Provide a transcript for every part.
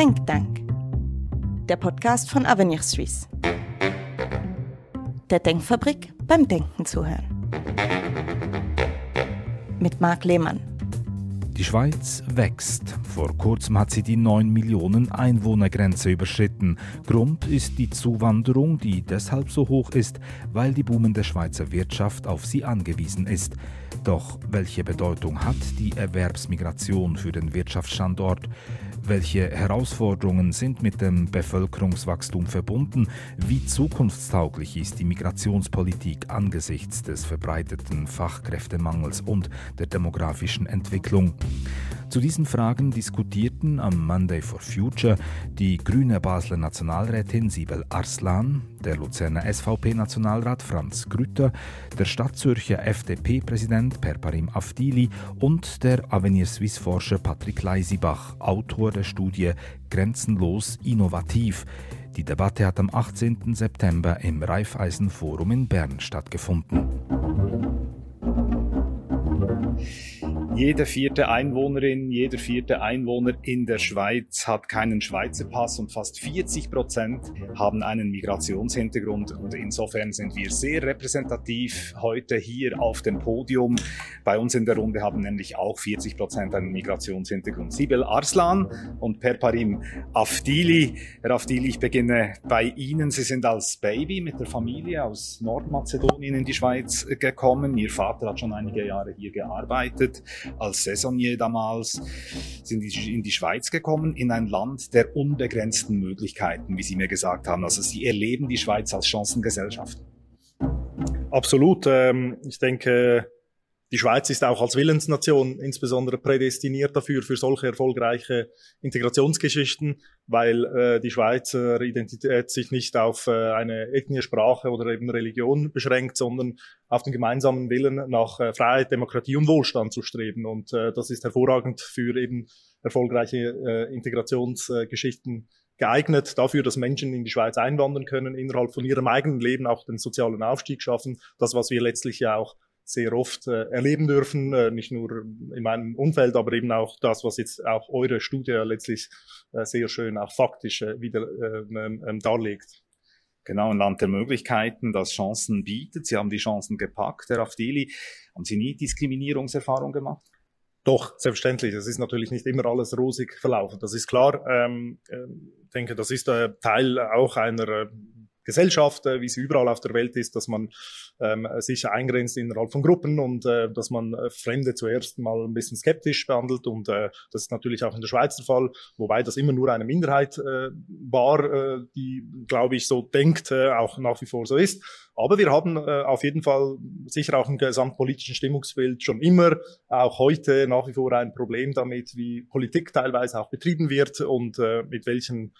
Think Tank, der Podcast von Avenir Suisse. Der Denkfabrik beim Denken zuhören. Mit Marc Lehmann. Die Schweiz wächst. Vor kurzem hat sie die 9 Millionen Einwohnergrenze überschritten. Grund ist die Zuwanderung, die deshalb so hoch ist, weil die boomende Schweizer Wirtschaft auf sie angewiesen ist. Doch welche Bedeutung hat die Erwerbsmigration für den Wirtschaftsstandort? Welche Herausforderungen sind mit dem Bevölkerungswachstum verbunden? Wie zukunftstauglich ist die Migrationspolitik angesichts des verbreiteten Fachkräftemangels und der demografischen Entwicklung? Zu diesen Fragen diskutierten am Monday for Future die grüne Basler Nationalrätin Sibel Arslan, der Luzerner SVP-Nationalrat Franz Grütter, der Stadtzürcher FDP-Präsident Perparim Afdili und der Avenir Suisse-Forscher Patrick Leisibach, Autor der Studie Grenzenlos innovativ. Die Debatte hat am 18. September im Raiffeisen-Forum in Bern stattgefunden. Jede vierte Einwohnerin, jeder vierte Einwohner in der Schweiz hat keinen Schweizer Pass und fast 40 Prozent haben einen Migrationshintergrund. Und insofern sind wir sehr repräsentativ heute hier auf dem Podium. Bei uns in der Runde haben nämlich auch 40 Prozent einen Migrationshintergrund. Sibel Arslan und Perparim Afdili. Herr Afdili, ich beginne bei Ihnen. Sie sind als Baby mit der Familie aus Nordmazedonien in die Schweiz gekommen. Ihr Vater hat schon einige Jahre hier gearbeitet als Saisonier damals, sind in die Schweiz gekommen, in ein Land der unbegrenzten Möglichkeiten, wie Sie mir gesagt haben. Also Sie erleben die Schweiz als Chancengesellschaft. Absolut. Ähm, ich denke, die Schweiz ist auch als Willensnation insbesondere prädestiniert dafür, für solche erfolgreiche Integrationsgeschichten, weil äh, die Schweizer Identität sich nicht auf äh, eine Ethnie, Sprache oder eben Religion beschränkt, sondern auf den gemeinsamen Willen nach äh, Freiheit, Demokratie und Wohlstand zu streben. Und äh, das ist hervorragend für eben erfolgreiche äh, Integrationsgeschichten geeignet dafür, dass Menschen in die Schweiz einwandern können, innerhalb von ihrem eigenen Leben auch den sozialen Aufstieg schaffen. Das, was wir letztlich ja auch sehr oft äh, erleben dürfen, äh, nicht nur in meinem Umfeld, aber eben auch das, was jetzt auch eure Studie letztlich äh, sehr schön auch faktisch äh, wieder ähm, ähm, darlegt. Genau, ein Land der Möglichkeiten, das Chancen bietet. Sie haben die Chancen gepackt, Herr Afdeli. Haben Sie nie Diskriminierungserfahrung gemacht? Doch, selbstverständlich. Es ist natürlich nicht immer alles rosig verlaufen. Das ist klar. Ähm, ich äh, denke, das ist äh, Teil auch einer äh, Gesellschaft, wie sie überall auf der Welt ist, dass man ähm, sich eingrenzt innerhalb von Gruppen und äh, dass man äh, Fremde zuerst mal ein bisschen skeptisch behandelt und äh, das ist natürlich auch in der Schweiz der Fall, wobei das immer nur eine Minderheit äh, war, äh, die, glaube ich, so denkt, äh, auch nach wie vor so ist. Aber wir haben äh, auf jeden Fall sicher auch im gesamtpolitischen Stimmungsbild schon immer, auch heute nach wie vor ein Problem damit, wie Politik teilweise auch betrieben wird und äh, mit welchen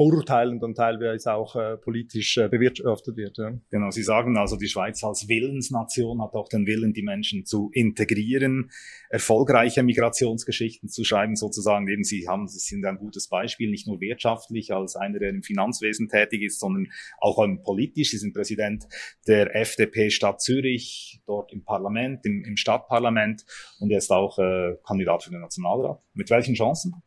Vorurteilen dann teilweise auch äh, politisch äh, bewirtschaftet wird. Ja. Genau, Sie sagen also, die Schweiz als Willensnation hat auch den Willen, die Menschen zu integrieren, erfolgreiche Migrationsgeschichten zu schreiben, sozusagen. Eben Sie haben, Sie sind ein gutes Beispiel, nicht nur wirtschaftlich als einer, der im Finanzwesen tätig ist, sondern auch politisch. Sie sind Präsident der FDP Stadt Zürich, dort im Parlament, im, im Stadtparlament und jetzt auch äh, Kandidat für den Nationalrat. Mit welchen Chancen?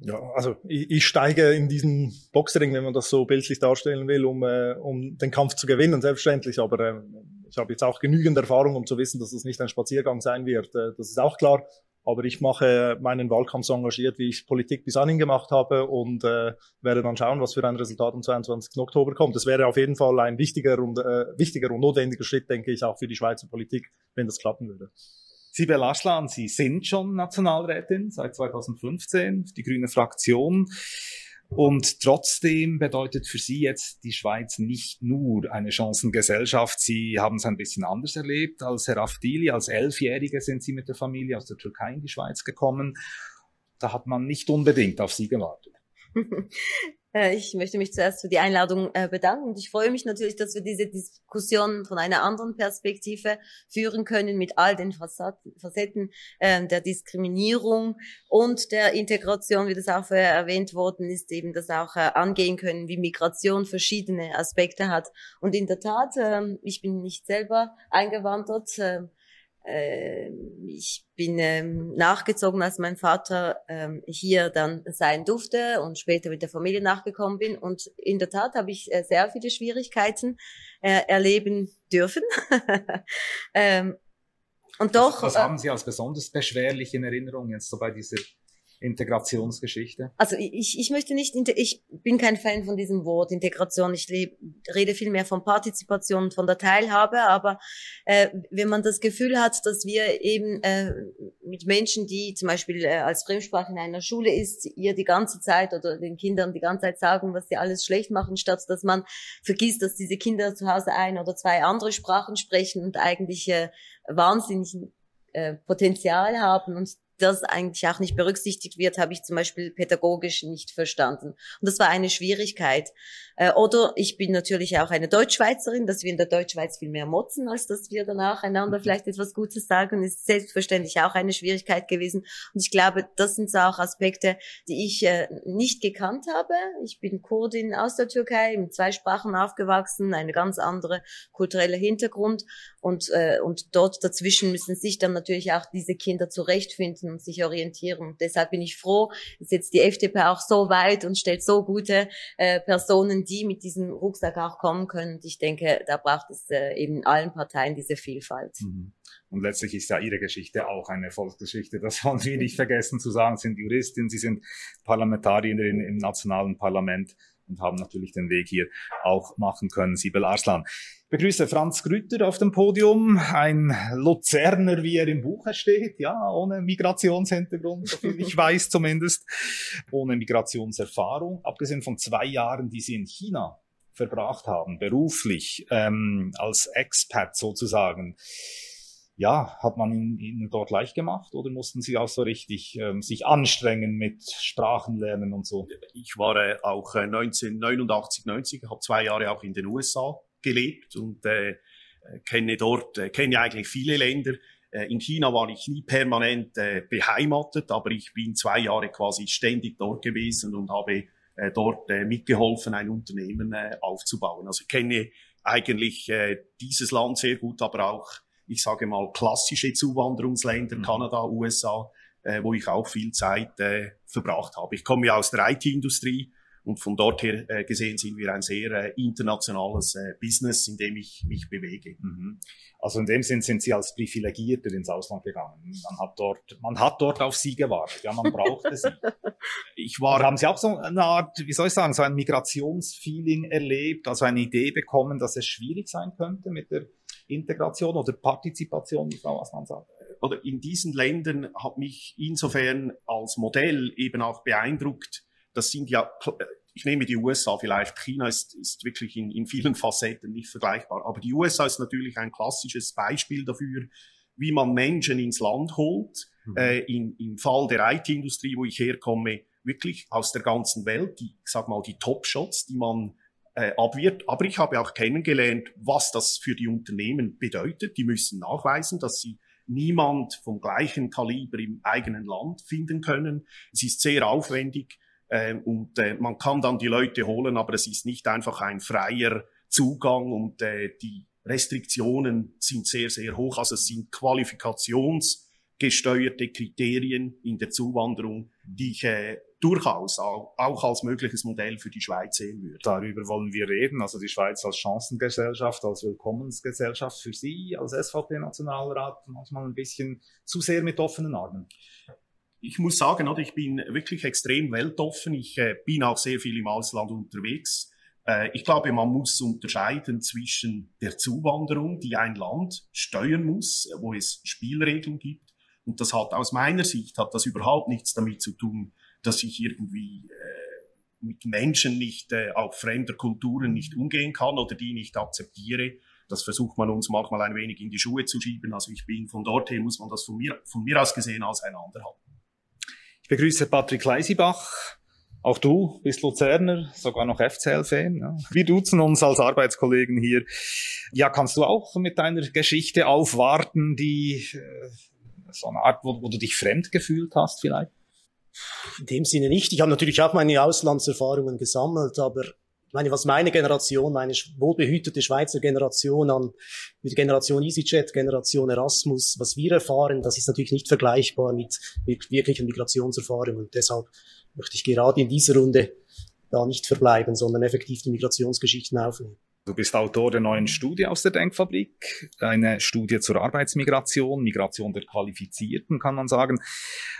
Ja, also ich, ich steige in diesen Boxring, wenn man das so bildlich darstellen will, um, äh, um den Kampf zu gewinnen, selbstverständlich. Aber äh, ich habe jetzt auch genügend Erfahrung, um zu wissen, dass es nicht ein Spaziergang sein wird. Äh, das ist auch klar. Aber ich mache meinen Wahlkampf so engagiert, wie ich Politik bis anhin gemacht habe und äh, werde dann schauen, was für ein Resultat am 22. Oktober kommt. Das wäre auf jeden Fall ein wichtiger und, äh, wichtiger und notwendiger Schritt, denke ich, auch für die Schweizer Politik, wenn das klappen würde. Sibel Aschlan, Sie sind schon Nationalrätin seit 2015, die grüne Fraktion. Und trotzdem bedeutet für Sie jetzt die Schweiz nicht nur eine Chancengesellschaft. Sie haben es ein bisschen anders erlebt als Herr Afdili. Als Elfjährige sind Sie mit der Familie aus der Türkei in die Schweiz gekommen. Da hat man nicht unbedingt auf Sie gewartet. Äh, ich möchte mich zuerst für die Einladung äh, bedanken und ich freue mich natürlich, dass wir diese Diskussion von einer anderen Perspektive führen können mit all den Facetten ähm, der Diskriminierung und der Integration, wie das auch vorher erwähnt worden ist, eben das auch äh, angehen können, wie Migration verschiedene Aspekte hat. Und in der Tat, ähm, ich bin nicht selber eingewandert, ähm, äh, ich bin ähm, nachgezogen, als mein Vater ähm, hier dann sein durfte und später mit der Familie nachgekommen bin. Und in der Tat habe ich äh, sehr viele Schwierigkeiten äh, erleben dürfen. ähm, und doch. Was, was haben Sie als besonders beschwerlich in Erinnerung jetzt so bei dieser Integrationsgeschichte? Also ich, ich möchte nicht, ich bin kein Fan von diesem Wort Integration. Ich lebe, rede viel mehr von Partizipation, von der Teilhabe. Aber äh, wenn man das Gefühl hat, dass wir eben äh, mit Menschen, die zum Beispiel äh, als Fremdsprache in einer Schule ist, ihr die ganze Zeit oder den Kindern die ganze Zeit sagen, was sie alles schlecht machen, statt dass man vergisst, dass diese Kinder zu Hause ein oder zwei andere Sprachen sprechen und eigentlich äh, wahnsinnig äh, Potenzial haben und das eigentlich auch nicht berücksichtigt wird, habe ich zum Beispiel pädagogisch nicht verstanden. Und das war eine Schwierigkeit. Äh, oder ich bin natürlich auch eine Deutschschweizerin, dass wir in der Deutschschweiz viel mehr motzen, als dass wir danach einander mhm. vielleicht etwas Gutes sagen, ist selbstverständlich auch eine Schwierigkeit gewesen. Und ich glaube, das sind so auch Aspekte, die ich äh, nicht gekannt habe. Ich bin Kurdin aus der Türkei, mit zwei Sprachen aufgewachsen, eine ganz andere kulturelle Hintergrund. Und, äh, und dort dazwischen müssen sich dann natürlich auch diese Kinder zurechtfinden und sich orientieren. Und deshalb bin ich froh, dass jetzt die FDP auch so weit und stellt so gute äh, Personen, die mit diesem Rucksack auch kommen können. Und ich denke, da braucht es äh, eben allen Parteien diese Vielfalt. Mhm. Und letztlich ist ja Ihre Geschichte auch eine Erfolgsgeschichte. Das wollen wir nicht vergessen zu sagen. Sie sind Juristin, Sie sind Parlamentarierin im nationalen Parlament und haben natürlich den Weg hier auch machen können. Sibel Arslan. Ich begrüße Franz Grütter auf dem Podium, ein Luzerner, wie er im Buche steht, ja, ohne Migrationshintergrund, soviel ich weiß zumindest, ohne Migrationserfahrung, abgesehen von zwei Jahren, die Sie in China verbracht haben, beruflich, ähm, als Expat sozusagen ja, hat man ihnen dort leicht gemacht oder mussten sie auch so richtig ähm, sich anstrengen mit Sprachenlernen und so? Ich war äh, auch äh, 1989, 90, habe zwei Jahre auch in den USA gelebt und äh, kenne dort, äh, kenne eigentlich viele Länder. Äh, in China war ich nie permanent äh, beheimatet, aber ich bin zwei Jahre quasi ständig dort gewesen und habe äh, dort äh, mitgeholfen, ein Unternehmen äh, aufzubauen. Also kenne eigentlich äh, dieses Land sehr gut, aber auch ich sage mal, klassische Zuwanderungsländer, mhm. Kanada, USA, äh, wo ich auch viel Zeit äh, verbracht habe. Ich komme ja aus der IT-Industrie und von dort her äh, gesehen sind wir ein sehr äh, internationales äh, Business, in dem ich mich bewege. Mhm. Also in dem Sinn sind Sie als Privilegierter ins Ausland gegangen. Man hat dort, man hat dort auf Sie gewartet. Ja, man brauchte Sie. Ich war. Und haben Sie auch so eine Art, wie soll ich sagen, so ein Migrationsfeeling erlebt, also eine Idee bekommen, dass es schwierig sein könnte mit der Integration oder Partizipation, wie Frau Aslan sagt? Oder in diesen Ländern hat mich insofern als Modell eben auch beeindruckt. Das sind ja, ich nehme die USA vielleicht, China ist, ist wirklich in, in vielen Facetten nicht vergleichbar. Aber die USA ist natürlich ein klassisches Beispiel dafür, wie man Menschen ins Land holt. Mhm. Äh, in, Im Fall der IT-Industrie, wo ich herkomme, wirklich aus der ganzen Welt, die, ich sag mal, die Top-Shots, die man äh, abwirkt. Aber ich habe auch kennengelernt, was das für die Unternehmen bedeutet. Die müssen nachweisen, dass sie niemand vom gleichen Kaliber im eigenen Land finden können. Es ist sehr aufwendig äh, und äh, man kann dann die Leute holen, aber es ist nicht einfach ein freier Zugang und äh, die Restriktionen sind sehr, sehr hoch. Also es sind qualifikationsgesteuerte Kriterien in der Zuwanderung, die ich äh, durchaus auch, auch als mögliches Modell für die Schweiz sehen würde. Darüber wollen wir reden, also die Schweiz als Chancengesellschaft, als Willkommensgesellschaft für Sie als SVP-Nationalrat manchmal ein bisschen zu sehr mit offenen Armen. Ich muss sagen, oder, ich bin wirklich extrem weltoffen. Ich äh, bin auch sehr viel im Ausland unterwegs. Äh, ich glaube, man muss unterscheiden zwischen der Zuwanderung, die ein Land steuern muss, wo es Spielregeln gibt. Und das hat aus meiner Sicht hat das überhaupt nichts damit zu tun, dass ich irgendwie äh, mit Menschen nicht, äh, auch fremder Kulturen nicht umgehen kann oder die nicht akzeptiere. Das versucht man uns manchmal ein wenig in die Schuhe zu schieben. Also ich bin von dort her, muss man das von mir, von mir aus gesehen auseinanderhalten. Ich begrüße Patrick Leisibach. Auch du bist Luzerner, sogar noch FCL-Fan. Ja. Wir duzen uns als Arbeitskollegen hier. Ja, kannst du auch mit deiner Geschichte aufwarten, die äh, so eine Art, wo, wo du dich fremd gefühlt hast vielleicht? In dem Sinne nicht. Ich habe natürlich auch meine Auslandserfahrungen gesammelt, aber meine, was meine Generation, meine wohlbehütete Schweizer Generation an mit Generation EasyJet, Generation Erasmus, was wir erfahren, das ist natürlich nicht vergleichbar mit, mit wirklichen Migrationserfahrungen. Und deshalb möchte ich gerade in dieser Runde da nicht verbleiben, sondern effektiv die Migrationsgeschichten aufnehmen. Du bist Autor der neuen Studie aus der Denkfabrik, eine Studie zur Arbeitsmigration, Migration der Qualifizierten, kann man sagen.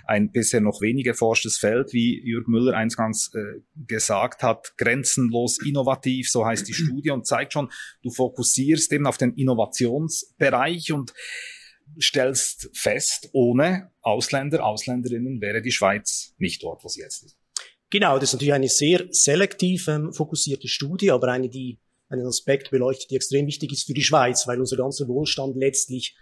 Ein bisher noch wenig erforschtes Feld, wie Jürg Müller eingangs äh, gesagt hat, grenzenlos innovativ, so heißt die Studie und zeigt schon, du fokussierst eben auf den Innovationsbereich und stellst fest, ohne Ausländer, Ausländerinnen wäre die Schweiz nicht dort, wo sie jetzt ist. Genau, das ist natürlich eine sehr selektiv ähm, fokussierte Studie, aber eine, die einen Aspekt beleuchtet, der extrem wichtig ist für die Schweiz, weil unser ganzer Wohlstand letztlich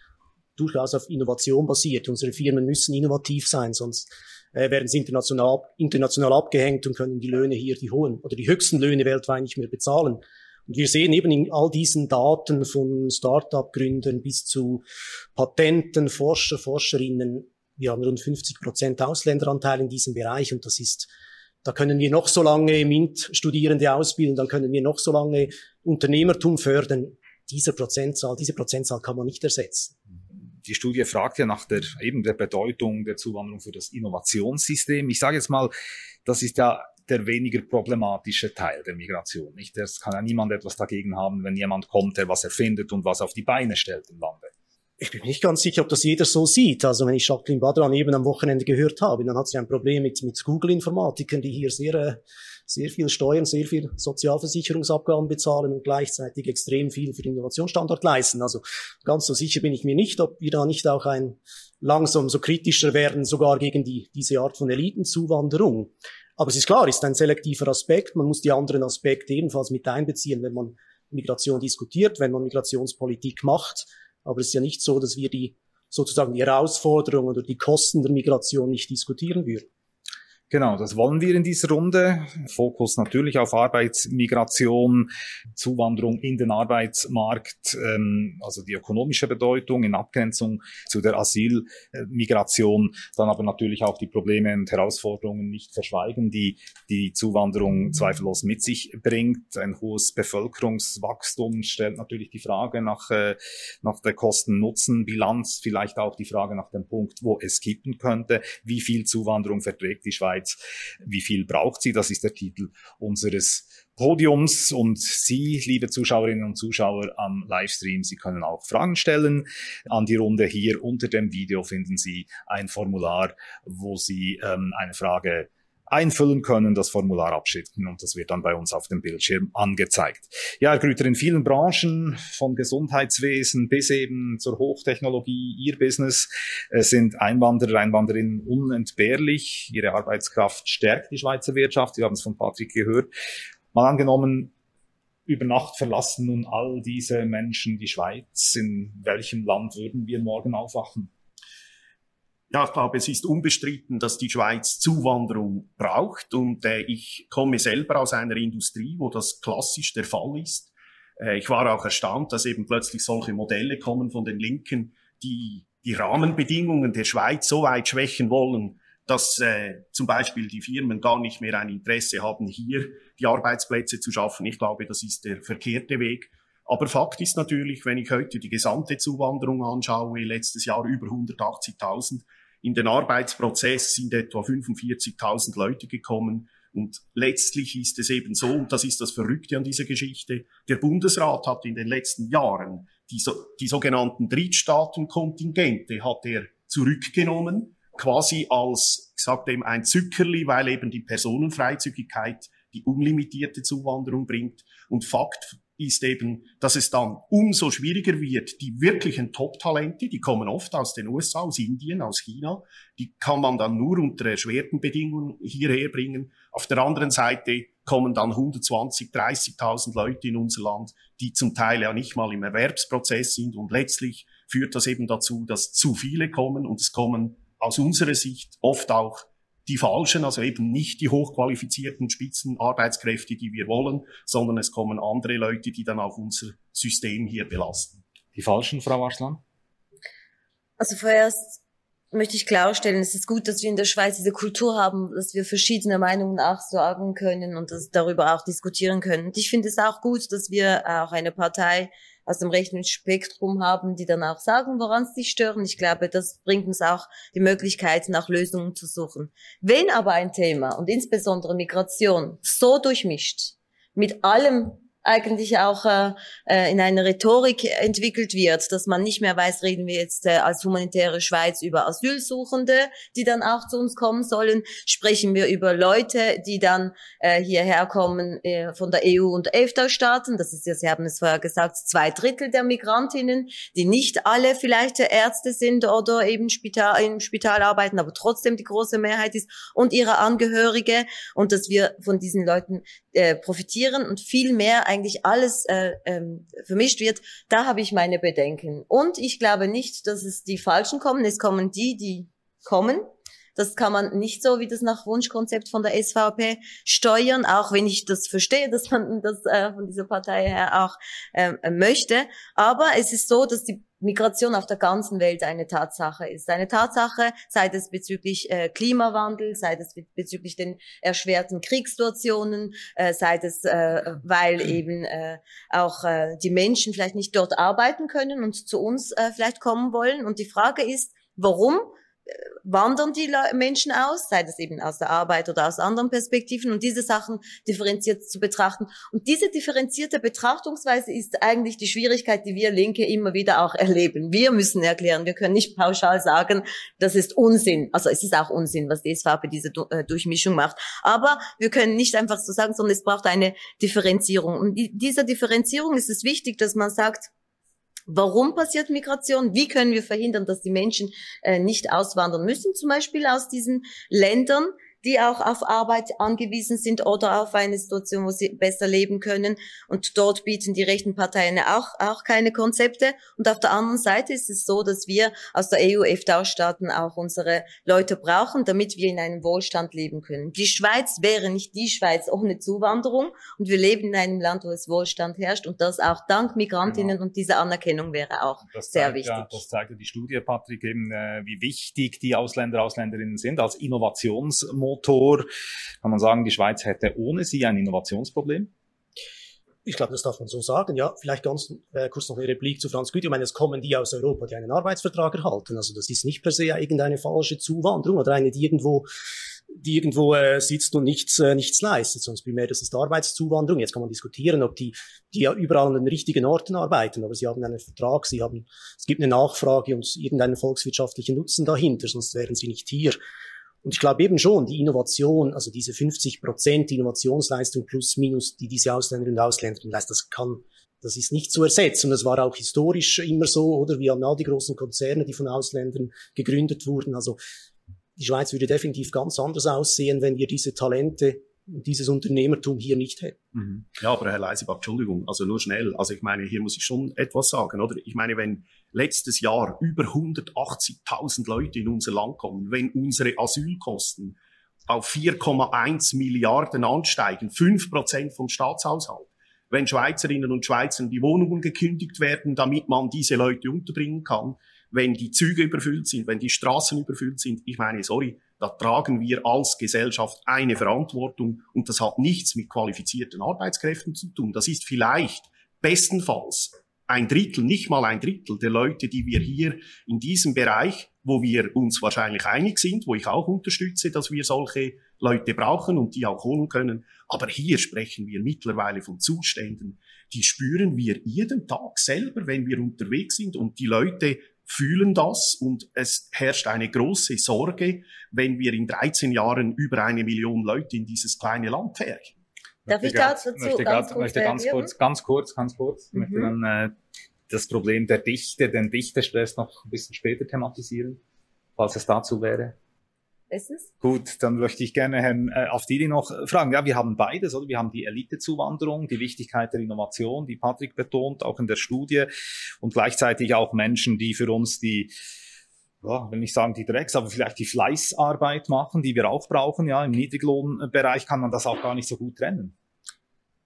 durchaus auf Innovation basiert. Unsere Firmen müssen innovativ sein, sonst äh, werden sie international, international abgehängt und können die Löhne hier, die hohen oder die höchsten Löhne weltweit nicht mehr bezahlen. Und wir sehen eben in all diesen Daten von Start-up-Gründern bis zu Patenten, Forscher, Forscherinnen, wir haben rund 50 Prozent Ausländeranteil in diesem Bereich und das ist da können wir noch so lange MINT-Studierende ausbilden, dann können wir noch so lange Unternehmertum fördern. Diese Prozentzahl, diese Prozentzahl kann man nicht ersetzen. Die Studie fragt ja nach der, eben der Bedeutung der Zuwanderung für das Innovationssystem. Ich sage jetzt mal, das ist ja der weniger problematische Teil der Migration. Nicht? Es kann ja niemand etwas dagegen haben, wenn jemand kommt, der was erfindet und was auf die Beine stellt im Lande ich bin nicht ganz sicher, ob das jeder so sieht. Also wenn ich Jacqueline Badran eben am Wochenende gehört habe, dann hat sie ein Problem mit, mit Google-Informatikern, die hier sehr, äh, sehr viel Steuern, sehr viel Sozialversicherungsabgaben bezahlen und gleichzeitig extrem viel für den Innovationsstandort leisten. Also ganz so sicher bin ich mir nicht, ob wir da nicht auch ein langsam so kritischer werden, sogar gegen die, diese Art von Elitenzuwanderung. Aber es ist klar, ist ein selektiver Aspekt. Man muss die anderen Aspekte ebenfalls mit einbeziehen, wenn man Migration diskutiert, wenn man Migrationspolitik macht. Aber es ist ja nicht so, dass wir die sozusagen die Herausforderungen oder die Kosten der Migration nicht diskutieren würden. Genau, das wollen wir in dieser Runde. Fokus natürlich auf Arbeitsmigration, Zuwanderung in den Arbeitsmarkt, ähm, also die ökonomische Bedeutung in Abgrenzung zu der Asylmigration, dann aber natürlich auch die Probleme und Herausforderungen nicht verschweigen, die die Zuwanderung zweifellos mit sich bringt. Ein hohes Bevölkerungswachstum stellt natürlich die Frage nach, äh, nach der Kosten-Nutzen-Bilanz, vielleicht auch die Frage nach dem Punkt, wo es kippen könnte, wie viel Zuwanderung verträgt die Schweiz Schweiz. Wie viel braucht sie? Das ist der Titel unseres Podiums. Und Sie, liebe Zuschauerinnen und Zuschauer am Livestream, Sie können auch Fragen stellen an die Runde. Hier unter dem Video finden Sie ein Formular, wo Sie ähm, eine Frage einfüllen können, das Formular abschicken und das wird dann bei uns auf dem Bildschirm angezeigt. Ja, Herr Grüter, in vielen Branchen, von Gesundheitswesen bis eben zur Hochtechnologie, Ihr Business, äh, sind Einwanderer, Einwanderinnen unentbehrlich. Ihre Arbeitskraft stärkt die Schweizer Wirtschaft. Sie haben es von Patrick gehört. Mal angenommen, über Nacht verlassen nun all diese Menschen die Schweiz. In welchem Land würden wir morgen aufwachen? Ja, ich glaube, es ist unbestritten, dass die Schweiz Zuwanderung braucht und äh, ich komme selber aus einer Industrie, wo das klassisch der Fall ist. Äh, ich war auch erstaunt, dass eben plötzlich solche Modelle kommen von den Linken, die die Rahmenbedingungen der Schweiz so weit schwächen wollen, dass äh, zum Beispiel die Firmen gar nicht mehr ein Interesse haben, hier die Arbeitsplätze zu schaffen. Ich glaube, das ist der verkehrte Weg. Aber Fakt ist natürlich, wenn ich heute die gesamte Zuwanderung anschaue, letztes Jahr über 180.000, in den Arbeitsprozess sind etwa 45.000 Leute gekommen. Und letztlich ist es eben so, und das ist das Verrückte an dieser Geschichte, der Bundesrat hat in den letzten Jahren die, so, die sogenannten Drittstaatenkontingente hat er zurückgenommen, quasi als, ich sag dem, ein Zückerli, weil eben die Personenfreizügigkeit die unlimitierte Zuwanderung bringt. Und Fakt ist eben, dass es dann umso schwieriger wird, die wirklichen Top-Talente, die kommen oft aus den USA, aus Indien, aus China, die kann man dann nur unter erschwerten Bedingungen hierher bringen. Auf der anderen Seite kommen dann 120, 30.000 Leute in unser Land, die zum Teil ja nicht mal im Erwerbsprozess sind und letztlich führt das eben dazu, dass zu viele kommen und es kommen aus unserer Sicht oft auch die falschen, also eben nicht die hochqualifizierten Spitzenarbeitskräfte, die wir wollen, sondern es kommen andere Leute, die dann auch unser System hier belasten. Die falschen, Frau Arslan? Also vorerst möchte ich klarstellen, es ist gut, dass wir in der Schweiz diese Kultur haben, dass wir verschiedene Meinungen nachsagen können und dass darüber auch diskutieren können. Und ich finde es auch gut, dass wir auch eine Partei aus dem rechten Spektrum haben, die dann auch sagen, woran sie stören. Ich glaube, das bringt uns auch die Möglichkeit, nach Lösungen zu suchen. Wenn aber ein Thema und insbesondere Migration so durchmischt mit allem, eigentlich auch äh, äh, in einer Rhetorik entwickelt wird, dass man nicht mehr weiß, reden wir jetzt äh, als humanitäre Schweiz über Asylsuchende, die dann auch zu uns kommen sollen, sprechen wir über Leute, die dann äh, hierher kommen äh, von der EU und EFTA-Staaten, das ist ja, Sie haben es vorher gesagt, zwei Drittel der Migrantinnen, die nicht alle vielleicht Ärzte sind oder eben Spital, im Spital arbeiten, aber trotzdem die große Mehrheit ist und ihre Angehörige und dass wir von diesen Leuten äh, profitieren und viel mehr eigentlich alles äh, ähm, vermischt wird, da habe ich meine Bedenken. Und ich glaube nicht, dass es die Falschen kommen. Es kommen die, die kommen. Das kann man nicht so wie das nach Wunschkonzept von der SVP steuern, auch wenn ich das verstehe, dass man das äh, von dieser Partei her auch äh, möchte. Aber es ist so, dass die Migration auf der ganzen Welt eine Tatsache ist. Eine Tatsache, sei es bezüglich äh, Klimawandel, sei es bezüglich den erschwerten Kriegssituationen, äh, sei es, äh, weil eben äh, auch äh, die Menschen vielleicht nicht dort arbeiten können und zu uns äh, vielleicht kommen wollen. Und die Frage ist, warum wandern die Menschen aus, sei das eben aus der Arbeit oder aus anderen Perspektiven und diese Sachen differenziert zu betrachten. Und diese differenzierte Betrachtungsweise ist eigentlich die Schwierigkeit, die wir Linke immer wieder auch erleben. Wir müssen erklären, wir können nicht pauschal sagen, das ist Unsinn. Also es ist auch Unsinn, was die SVP diese äh, Durchmischung macht. Aber wir können nicht einfach so sagen, sondern es braucht eine Differenzierung. Und dieser Differenzierung ist es wichtig, dass man sagt, Warum passiert Migration? Wie können wir verhindern, dass die Menschen äh, nicht auswandern müssen, zum Beispiel aus diesen Ländern? Die auch auf Arbeit angewiesen sind oder auf eine Situation, wo sie besser leben können. Und dort bieten die rechten Parteien auch, auch keine Konzepte. Und auf der anderen Seite ist es so, dass wir aus der EU-EFTA-Staaten auch unsere Leute brauchen, damit wir in einem Wohlstand leben können. Die Schweiz wäre nicht die Schweiz ohne Zuwanderung. Und wir leben in einem Land, wo es Wohlstand herrscht. Und das auch dank Migrantinnen. Genau. Und diese Anerkennung wäre auch sehr zeigt, wichtig. Ja, das zeigt ja die Studie, Patrick, eben, äh, wie wichtig die Ausländer, Ausländerinnen sind als Innovationsmotor Motor. Kann man sagen, die Schweiz hätte ohne sie ein Innovationsproblem? Ich glaube, das darf man so sagen. Ja, vielleicht ganz äh, kurz noch eine Replik zu Franz Güth. Ich meine, es kommen die aus Europa, die einen Arbeitsvertrag erhalten. Also das ist nicht per se irgendeine falsche Zuwanderung oder eine, die irgendwo die irgendwo äh, sitzt und nichts, äh, nichts leistet, sonst primär das ist Arbeitszuwanderung. Jetzt kann man diskutieren, ob die, die ja überall an den richtigen Orten arbeiten, aber sie haben einen Vertrag, sie haben, es gibt eine Nachfrage und irgendeinen volkswirtschaftlichen Nutzen dahinter, sonst wären sie nicht hier. Und ich glaube eben schon, die Innovation, also diese 50 Prozent Innovationsleistung plus minus, die diese Ausländerinnen und Ausländer leisten, das kann, das ist nicht zu ersetzen. Das war auch historisch immer so, oder? Wir haben all die großen Konzerne, die von Ausländern gegründet wurden. Also die Schweiz würde definitiv ganz anders aussehen, wenn wir diese Talente dieses Unternehmertum hier nicht hätten. Mhm. Ja, aber Herr Leisebach, Entschuldigung, also nur schnell. Also ich meine, hier muss ich schon etwas sagen, oder? Ich meine, wenn letztes Jahr über 180.000 Leute in unser Land kommen, wenn unsere Asylkosten auf 4,1 Milliarden ansteigen, 5 Prozent vom Staatshaushalt, wenn Schweizerinnen und Schweizer die Wohnungen gekündigt werden, damit man diese Leute unterbringen kann, wenn die Züge überfüllt sind, wenn die Straßen überfüllt sind, ich meine, sorry, da tragen wir als Gesellschaft eine Verantwortung und das hat nichts mit qualifizierten Arbeitskräften zu tun. Das ist vielleicht bestenfalls ein Drittel, nicht mal ein Drittel der Leute, die wir hier in diesem Bereich, wo wir uns wahrscheinlich einig sind, wo ich auch unterstütze, dass wir solche Leute brauchen und die auch holen können. Aber hier sprechen wir mittlerweile von Zuständen, die spüren wir jeden Tag selber, wenn wir unterwegs sind und die Leute fühlen das und es herrscht eine große Sorge, wenn wir in 13 Jahren über eine Million Leute in dieses kleine Land färchen. Darf ich dazu möchte ganz, kurz möchte ganz kurz, ganz kurz, ganz kurz, mhm. möchte dann äh, das Problem der Dichte, den Dichtestress noch ein bisschen später thematisieren, falls es dazu wäre. Ist? Gut, dann möchte ich gerne Herrn äh, Afdili noch fragen. Ja, wir haben beides, oder? Wir haben die Elitezuwanderung, die Wichtigkeit der Innovation, die Patrick betont, auch in der Studie, und gleichzeitig auch Menschen, die für uns die ja, will nicht sagen die Drecks, aber vielleicht die Fleißarbeit machen, die wir auch brauchen. Ja, im Niedriglohnbereich kann man das auch gar nicht so gut trennen.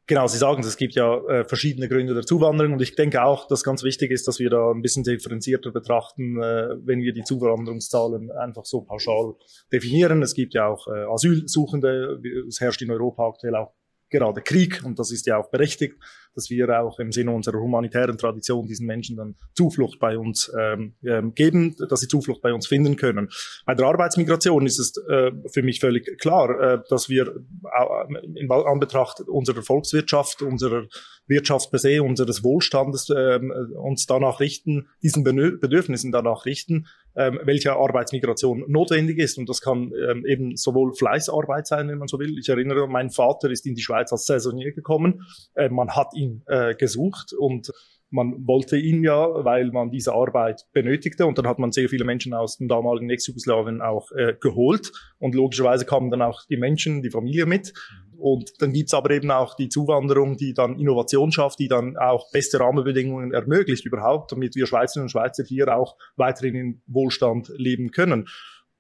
Genau, Sie sagen, es gibt ja äh, verschiedene Gründe der Zuwanderung und ich denke auch, dass ganz wichtig ist, dass wir da ein bisschen differenzierter betrachten, äh, wenn wir die Zuwanderungszahlen einfach so pauschal definieren. Es gibt ja auch äh, Asylsuchende, es herrscht in Europa aktuell auch gerade Krieg und das ist ja auch berechtigt, dass wir auch im Sinne unserer humanitären Tradition diesen Menschen dann Zuflucht bei uns ähm, ähm, geben, dass sie Zuflucht bei uns finden können. Bei der Arbeitsmigration ist es äh, für mich völlig klar, äh, dass wir äh, in Anbetracht unserer Volkswirtschaft, unserer Wirtschaft per se, unseres Wohlstandes äh, uns danach richten, diesen Bedürfnissen danach richten, ähm, welche Arbeitsmigration notwendig ist. Und das kann ähm, eben sowohl Fleißarbeit sein, wenn man so will. Ich erinnere, mein Vater ist in die Schweiz als Saisonier gekommen. Äh, man hat ihn äh, gesucht und man wollte ihn ja, weil man diese Arbeit benötigte. Und dann hat man sehr viele Menschen aus dem damaligen Ex-Jugoslawien auch äh, geholt. Und logischerweise kamen dann auch die Menschen, die Familie mit. Und dann gibt's aber eben auch die Zuwanderung, die dann Innovation schafft, die dann auch beste Rahmenbedingungen ermöglicht überhaupt, damit wir Schweizerinnen und Schweizer hier auch weiterhin in Wohlstand leben können.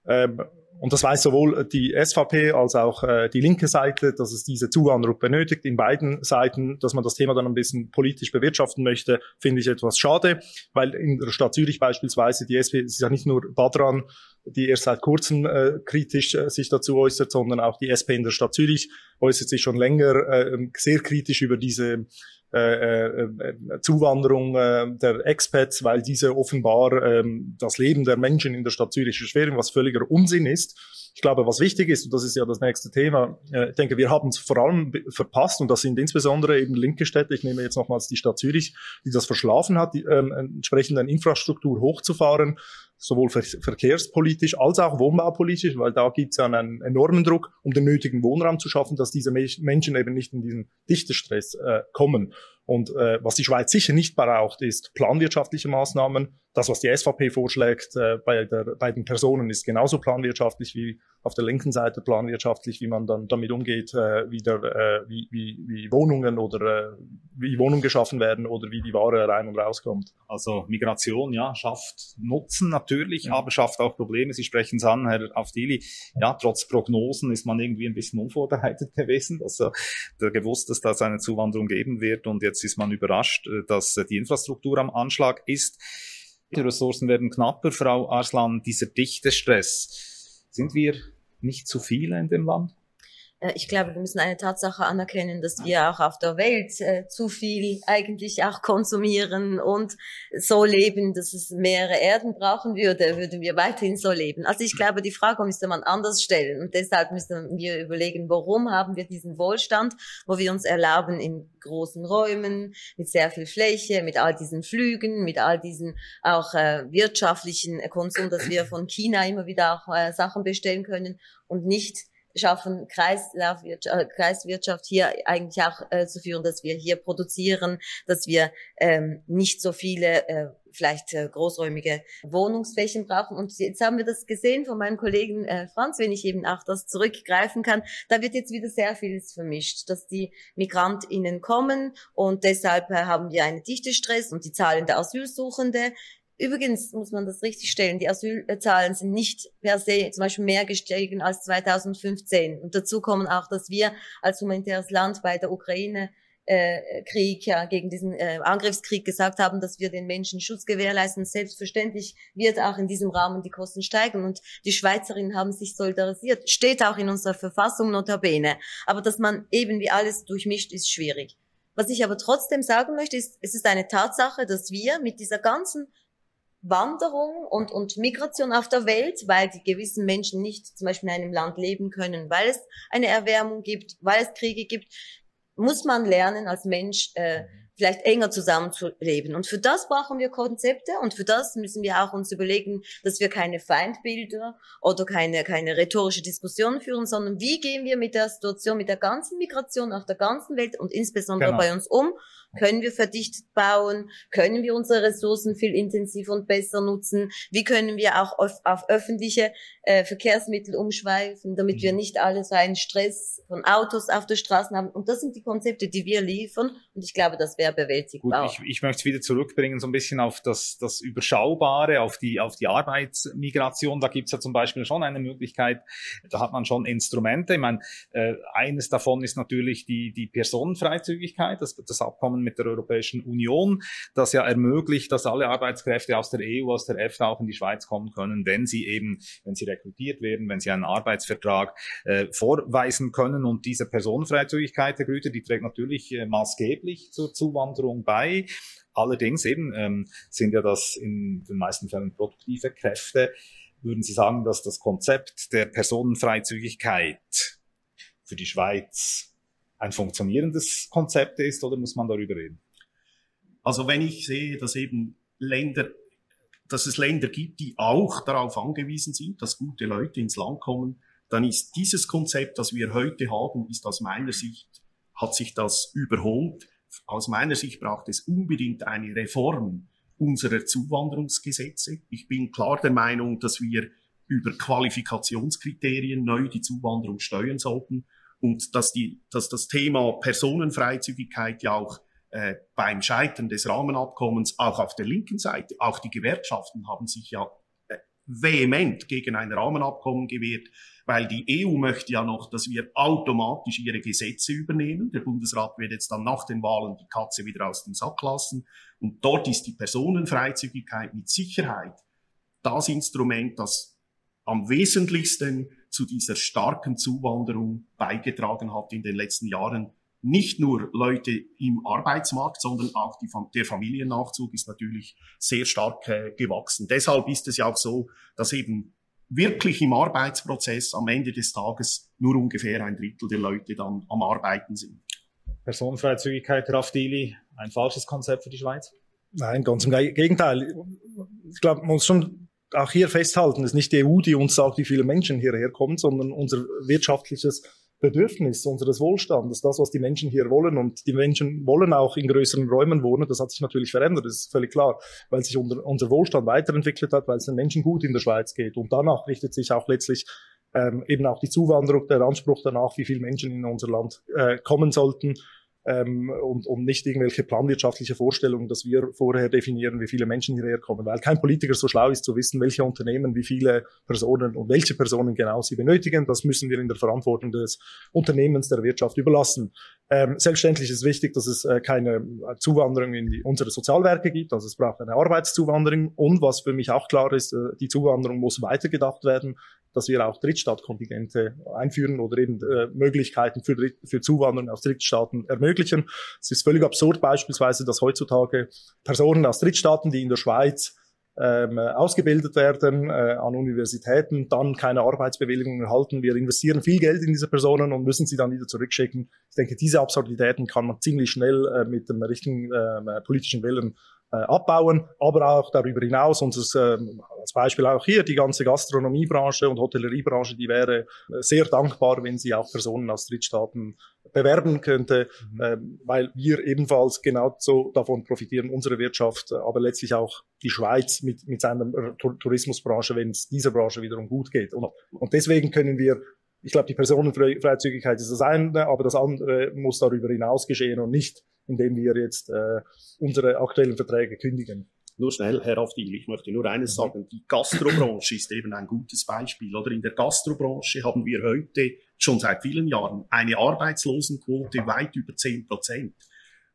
Ähm, und das weiß sowohl die SVP als auch äh, die linke Seite, dass es diese Zuwanderung benötigt. In beiden Seiten, dass man das Thema dann ein bisschen politisch bewirtschaften möchte, finde ich etwas schade, weil in der Stadt Zürich beispielsweise die SP, ist ja nicht nur Badran, die erst seit kurzem äh, kritisch äh, sich dazu äußert, sondern auch die SP in der Stadt Zürich äußert sich schon länger äh, sehr kritisch über diese äh, äh, Zuwanderung äh, der Expats, weil diese offenbar äh, das Leben der Menschen in der Stadt Zürich erschweren, was völliger Unsinn ist. Ich glaube, was wichtig ist, und das ist ja das nächste Thema, äh, ich denke, wir haben es vor allem verpasst, und das sind insbesondere eben linke Städte, ich nehme jetzt nochmals die Stadt Zürich, die das verschlafen hat, die, ähm, entsprechend eine Infrastruktur hochzufahren, sowohl ver verkehrspolitisch als auch wohnbaupolitisch, weil da gibt es ja einen enormen Druck, um den nötigen Wohnraum zu schaffen, dass diese Menschen eben nicht in diesen Dichtestress äh, kommen. Und äh, was die Schweiz sicher nicht braucht, ist planwirtschaftliche Maßnahmen. Das, was die SVP vorschlägt äh, bei, der, bei den Personen, ist genauso planwirtschaftlich wie auf der linken Seite planwirtschaftlich, wie man dann damit umgeht, äh, wie, der, äh, wie, wie, wie Wohnungen oder äh, wie Wohnungen geschaffen werden oder wie die Ware rein und rauskommt. Also Migration, ja, schafft Nutzen natürlich, ja. aber schafft auch Probleme. Sie sprechen es an, Herr Afdili. Ja, trotz Prognosen ist man irgendwie ein bisschen unvorbereitet gewesen. Also der gewusst, dass das eine Zuwanderung geben wird und jetzt ist man überrascht, äh, dass äh, die Infrastruktur am Anschlag ist. Die Ressourcen werden knapper, Frau Arslan, dieser dichte Stress. Sind wir nicht zu viele in dem Land? Äh, ich glaube, wir müssen eine Tatsache anerkennen, dass wir auch auf der Welt äh, zu viel eigentlich auch konsumieren und so leben, dass es mehrere Erden brauchen würde, würden wir weiterhin so leben. Also ich glaube, die Frage müsste man anders stellen und deshalb müssen wir überlegen, warum haben wir diesen Wohlstand, wo wir uns erlauben, in großen Räumen, mit sehr viel Fläche, mit all diesen Flügen, mit all diesen auch äh, wirtschaftlichen Konsum, dass wir von China immer wieder auch äh, Sachen bestellen können und nicht schaffen, äh, Kreiswirtschaft hier eigentlich auch äh, zu führen, dass wir hier produzieren, dass wir ähm, nicht so viele äh, vielleicht äh, großräumige Wohnungsflächen brauchen. Und jetzt haben wir das gesehen von meinem Kollegen äh, Franz, wenn ich eben auch das zurückgreifen kann. Da wird jetzt wieder sehr vieles vermischt, dass die MigrantInnen kommen und deshalb äh, haben wir einen Dichtestress und die Zahlen der Asylsuchende Übrigens muss man das richtig stellen, die Asylzahlen sind nicht per se zum Beispiel mehr gestiegen als 2015. Und dazu kommen auch, dass wir als humanitäres Land bei der Ukraine äh, Krieg, ja, gegen diesen äh, Angriffskrieg gesagt haben, dass wir den Menschen Schutz gewährleisten. Selbstverständlich wird auch in diesem Rahmen die Kosten steigen und die Schweizerinnen haben sich solidarisiert. Steht auch in unserer Verfassung notabene. Aber dass man eben wie alles durchmischt, ist schwierig. Was ich aber trotzdem sagen möchte, ist, es ist eine Tatsache, dass wir mit dieser ganzen Wanderung und, und Migration auf der Welt, weil die gewissen Menschen nicht zum Beispiel in einem Land leben können, weil es eine Erwärmung gibt, weil es Kriege gibt, muss man lernen als Mensch äh, vielleicht enger zusammenzuleben. Und für das brauchen wir Konzepte und für das müssen wir auch uns überlegen, dass wir keine Feindbilder oder keine, keine rhetorische Diskussion führen, sondern wie gehen wir mit der Situation, mit der ganzen Migration auf der ganzen Welt und insbesondere genau. bei uns um Können wir verdichtet bauen? Können wir unsere Ressourcen viel intensiver und besser nutzen? Wie können wir auch auf, auf öffentliche äh, Verkehrsmittel umschweifen, damit wir mhm. nicht alle so einen Stress von Autos auf der Straße haben? Und das sind die Konzepte, die wir liefern. Und ich glaube, das wäre bewältigbar. Gut, ich, ich möchte es wieder zurückbringen, so ein bisschen auf das, das Überschaubare, auf die, auf die Arbeitsmigration. Da gibt's ja zum Beispiel schon eine Möglichkeit, da hat man schon Instrumente. Ich meine, äh, eines davon ist natürlich die, die Personenfreizügigkeit, das, das Abkommen mit der Europäischen Union, das ja ermöglicht, dass alle Arbeitskräfte aus der EU, aus der EFTA auch in die Schweiz kommen können, wenn sie eben, wenn sie rekrutiert werden, wenn sie einen Arbeitsvertrag äh, vorweisen können. Und diese Personenfreizügigkeit der Güter, die trägt natürlich äh, maßgeblich zur Zuwanderung bei. Allerdings eben ähm, sind ja das in den meisten Fällen produktive Kräfte. Würden Sie sagen, dass das Konzept der Personenfreizügigkeit für die Schweiz ein funktionierendes Konzept ist oder muss man darüber reden? Also wenn ich sehe, dass eben Länder, dass es Länder gibt, die auch darauf angewiesen sind, dass gute Leute ins Land kommen, dann ist dieses Konzept, das wir heute haben, ist aus meiner Sicht, hat sich das überholt. Aus meiner Sicht braucht es unbedingt eine Reform unserer Zuwanderungsgesetze. Ich bin klar der Meinung, dass wir über Qualifikationskriterien neu die Zuwanderung steuern sollten und dass, die, dass das Thema Personenfreizügigkeit ja auch äh, beim Scheitern des Rahmenabkommens auch auf der linken Seite, auch die Gewerkschaften haben sich ja äh, vehement gegen ein Rahmenabkommen gewehrt, weil die EU möchte ja noch, dass wir automatisch ihre Gesetze übernehmen. Der Bundesrat wird jetzt dann nach den Wahlen die Katze wieder aus dem Sack lassen. Und dort ist die Personenfreizügigkeit mit Sicherheit das Instrument, das am wesentlichsten zu dieser starken Zuwanderung beigetragen hat in den letzten Jahren. Nicht nur Leute im Arbeitsmarkt, sondern auch die, der Familiennachzug ist natürlich sehr stark äh, gewachsen. Deshalb ist es ja auch so, dass eben wirklich im Arbeitsprozess am Ende des Tages nur ungefähr ein Drittel der Leute dann am Arbeiten sind. Personenfreizügigkeit, Rafdili, ein falsches Konzept für die Schweiz? Nein, ganz im Gegenteil. Ich glaube, man muss schon auch hier festhalten, es ist nicht die EU, die uns sagt, wie viele Menschen hierher kommen, sondern unser wirtschaftliches Bedürfnis unseres Wohlstandes, das, was die Menschen hier wollen. Und die Menschen wollen auch in größeren Räumen wohnen. Das hat sich natürlich verändert, das ist völlig klar, weil sich unser, Wohlstand weiterentwickelt hat, weil es den Menschen gut in der Schweiz geht. Und danach richtet sich auch letztlich ähm, eben auch die Zuwanderung, der Anspruch danach, wie viele Menschen in unser Land äh, kommen sollten ähm, und, und nicht irgendwelche planwirtschaftliche Vorstellungen, dass wir vorher definieren, wie viele Menschen hierher kommen, weil kein Politiker so schlau ist zu wissen, welche Unternehmen, wie viele Personen und welche Personen genau sie benötigen. Das müssen wir in der Verantwortung des Unternehmens, der Wirtschaft überlassen. Ähm, selbstverständlich ist wichtig, dass es äh, keine äh, Zuwanderung in die, unsere Sozialwerke gibt, also es braucht eine Arbeitszuwanderung und was für mich auch klar ist, äh, die Zuwanderung muss weitergedacht werden dass wir auch Drittstaatkontingente einführen oder eben äh, Möglichkeiten für, für Zuwanderung aus Drittstaaten ermöglichen. Es ist völlig absurd beispielsweise, dass heutzutage Personen aus Drittstaaten, die in der Schweiz ähm, ausgebildet werden äh, an Universitäten, dann keine Arbeitsbewilligung erhalten. Wir investieren viel Geld in diese Personen und müssen sie dann wieder zurückschicken. Ich denke, diese Absurditäten kann man ziemlich schnell äh, mit dem richtigen äh, politischen Willen äh, abbauen, aber auch darüber hinaus, unseres, äh, als Beispiel auch hier, die ganze Gastronomiebranche und Hotelleriebranche, die wäre äh, sehr dankbar, wenn sie auch Personen aus Drittstaaten bewerben könnte, mhm. äh, weil wir ebenfalls genau so davon profitieren, unsere Wirtschaft, äh, aber letztlich auch die Schweiz mit, mit seiner Tourismusbranche, wenn es dieser Branche wiederum gut geht. Und, und deswegen können wir ich glaube, die Personenfreizügigkeit ist das eine, aber das andere muss darüber hinaus geschehen und nicht indem wir jetzt äh, unsere aktuellen Verträge kündigen. Nur schnell, Herr Afdil, ich möchte nur eines mhm. sagen. Die Gastrobranche ist eben ein gutes Beispiel. Oder in der Gastrobranche haben wir heute schon seit vielen Jahren eine Arbeitslosenquote weit über 10 Prozent.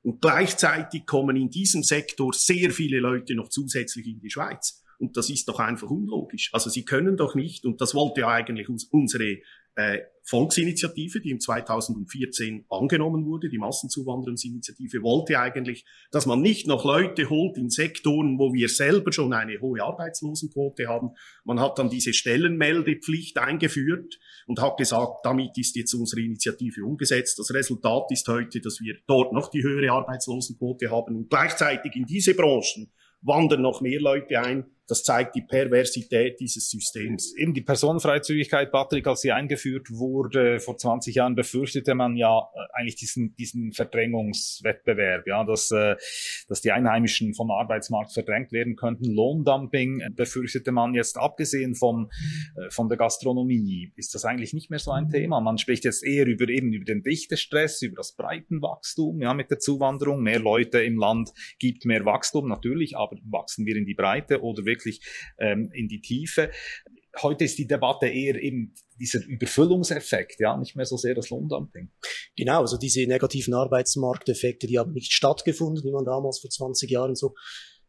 Und gleichzeitig kommen in diesem Sektor sehr viele Leute noch zusätzlich in die Schweiz. Und das ist doch einfach unlogisch. Also sie können doch nicht, und das wollte ja eigentlich unsere äh, Volksinitiative, die im 2014 angenommen wurde, die Massenzuwanderungsinitiative, wollte eigentlich, dass man nicht noch Leute holt in Sektoren, wo wir selber schon eine hohe Arbeitslosenquote haben. Man hat dann diese Stellenmeldepflicht eingeführt und hat gesagt, damit ist jetzt unsere Initiative umgesetzt. Das Resultat ist heute, dass wir dort noch die höhere Arbeitslosenquote haben und gleichzeitig in diese Branchen wandern noch mehr Leute ein. Das zeigt die Perversität dieses Systems. Eben die Personenfreizügigkeit, Patrick, als sie eingeführt wurde vor 20 Jahren, befürchtete man ja äh, eigentlich diesen, diesen Verdrängungswettbewerb, ja, dass, äh, dass die Einheimischen vom Arbeitsmarkt verdrängt werden könnten. Lohndumping befürchtete man jetzt, abgesehen vom, äh, von der Gastronomie, ist das eigentlich nicht mehr so ein Thema. Man spricht jetzt eher über eben über den Dichtestress, über das Breitenwachstum, ja, mit der Zuwanderung. Mehr Leute im Land gibt mehr Wachstum, natürlich, aber wachsen wir in die Breite oder wirklich wirklich ähm, in die Tiefe. Heute ist die Debatte eher eben dieser Überfüllungseffekt, ja, nicht mehr so sehr das Lohndumping. Genau, also diese negativen Arbeitsmarkteffekte, die haben nicht stattgefunden, wie man damals vor 20 Jahren so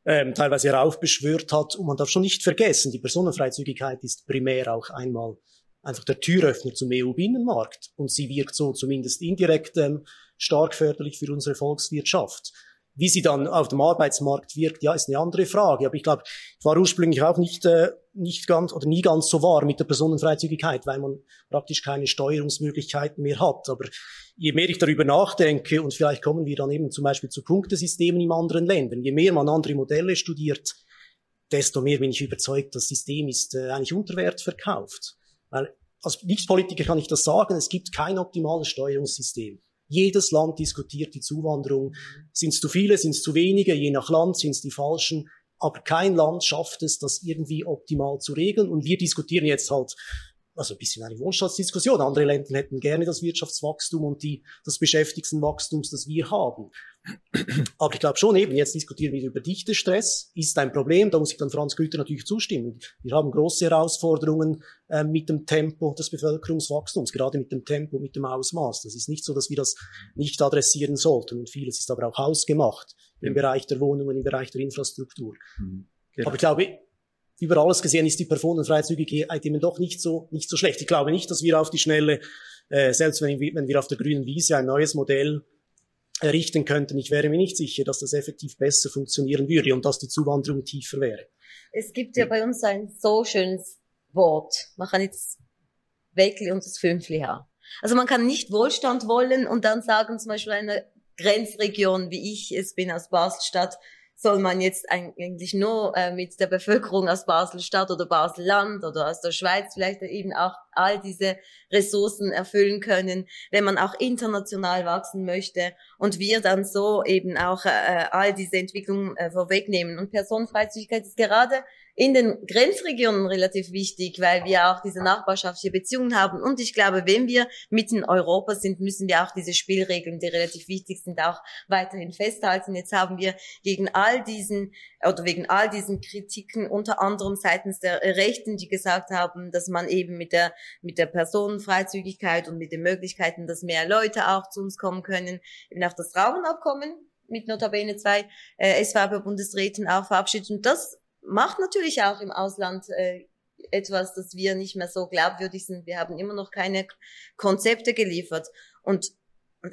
ähm, teilweise heraufbeschwört hat. Und man darf schon nicht vergessen, die Personenfreizügigkeit ist primär auch einmal einfach der Türöffner zum EU-Binnenmarkt. Und sie wirkt so zumindest indirekt ähm, stark förderlich für unsere Volkswirtschaft. Wie sie dann auf dem Arbeitsmarkt wirkt, ja, ist eine andere Frage. Aber ich glaube, ich war ursprünglich auch nicht, äh, nicht ganz oder nie ganz so wahr mit der Personenfreizügigkeit, weil man praktisch keine Steuerungsmöglichkeiten mehr hat. Aber je mehr ich darüber nachdenke, und vielleicht kommen wir dann eben zum Beispiel zu Punktesystemen in anderen Ländern, je mehr man andere Modelle studiert, desto mehr bin ich überzeugt, das System ist äh, eigentlich unter Wert verkauft. Weil als Nichtpolitiker kann ich das sagen, es gibt kein optimales Steuerungssystem. Jedes Land diskutiert die Zuwanderung. Sind es zu viele, sind es zu wenige, je nach Land sind es die falschen. Aber kein Land schafft es, das irgendwie optimal zu regeln. Und wir diskutieren jetzt halt also ein bisschen eine Wohlstandsdiskussion. Andere Länder hätten gerne das Wirtschaftswachstum und die, das Beschäftigtenwachstums, das wir haben. Aber ich glaube schon eben, jetzt diskutieren wir über Dichtestress, ist ein Problem, da muss ich dann Franz Güter natürlich zustimmen. Wir haben große Herausforderungen äh, mit dem Tempo des Bevölkerungswachstums, gerade mit dem Tempo, mit dem Ausmaß. Das ist nicht so, dass wir das nicht adressieren sollten. Und vieles ist aber auch hausgemacht im Bereich der Wohnungen, im Bereich der Infrastruktur. Mhm. Genau. Aber ich glaube, über alles gesehen ist die Personenfreizügigkeit eben doch nicht so, nicht so schlecht. Ich glaube nicht, dass wir auf die Schnelle, äh, selbst wenn, wenn wir auf der grünen Wiese ein neues Modell errichten könnten, ich wäre mir nicht sicher, dass das effektiv besser funktionieren würde und dass die Zuwanderung tiefer wäre. Es gibt ja bei uns ein so schönes Wort. Man kann jetzt Weckli und das Fünfli haben. Also man kann nicht Wohlstand wollen und dann sagen zum Beispiel eine Grenzregion, wie ich es bin aus Baselstadt, soll man jetzt eigentlich nur äh, mit der Bevölkerung aus Basel-Stadt oder Basel-Land oder aus der Schweiz vielleicht eben auch all diese Ressourcen erfüllen können, wenn man auch international wachsen möchte und wir dann so eben auch äh, all diese Entwicklungen äh, vorwegnehmen. Und Personenfreizügigkeit ist gerade in den Grenzregionen relativ wichtig, weil wir auch diese nachbarschaftliche Beziehungen haben. Und ich glaube, wenn wir mitten Europa sind, müssen wir auch diese Spielregeln, die relativ wichtig sind, auch weiterhin festhalten. Jetzt haben wir gegen all diesen oder wegen all diesen Kritiken unter anderem seitens der Rechten, die gesagt haben, dass man eben mit der mit der Personenfreizügigkeit und mit den Möglichkeiten, dass mehr Leute auch zu uns kommen können, eben auch das Rahmenabkommen mit notabene zwei äh, SVP-Bundesräten auch verabschiedet. Und das macht natürlich auch im Ausland äh, etwas, dass wir nicht mehr so glaubwürdig sind. Wir haben immer noch keine Konzepte geliefert. Und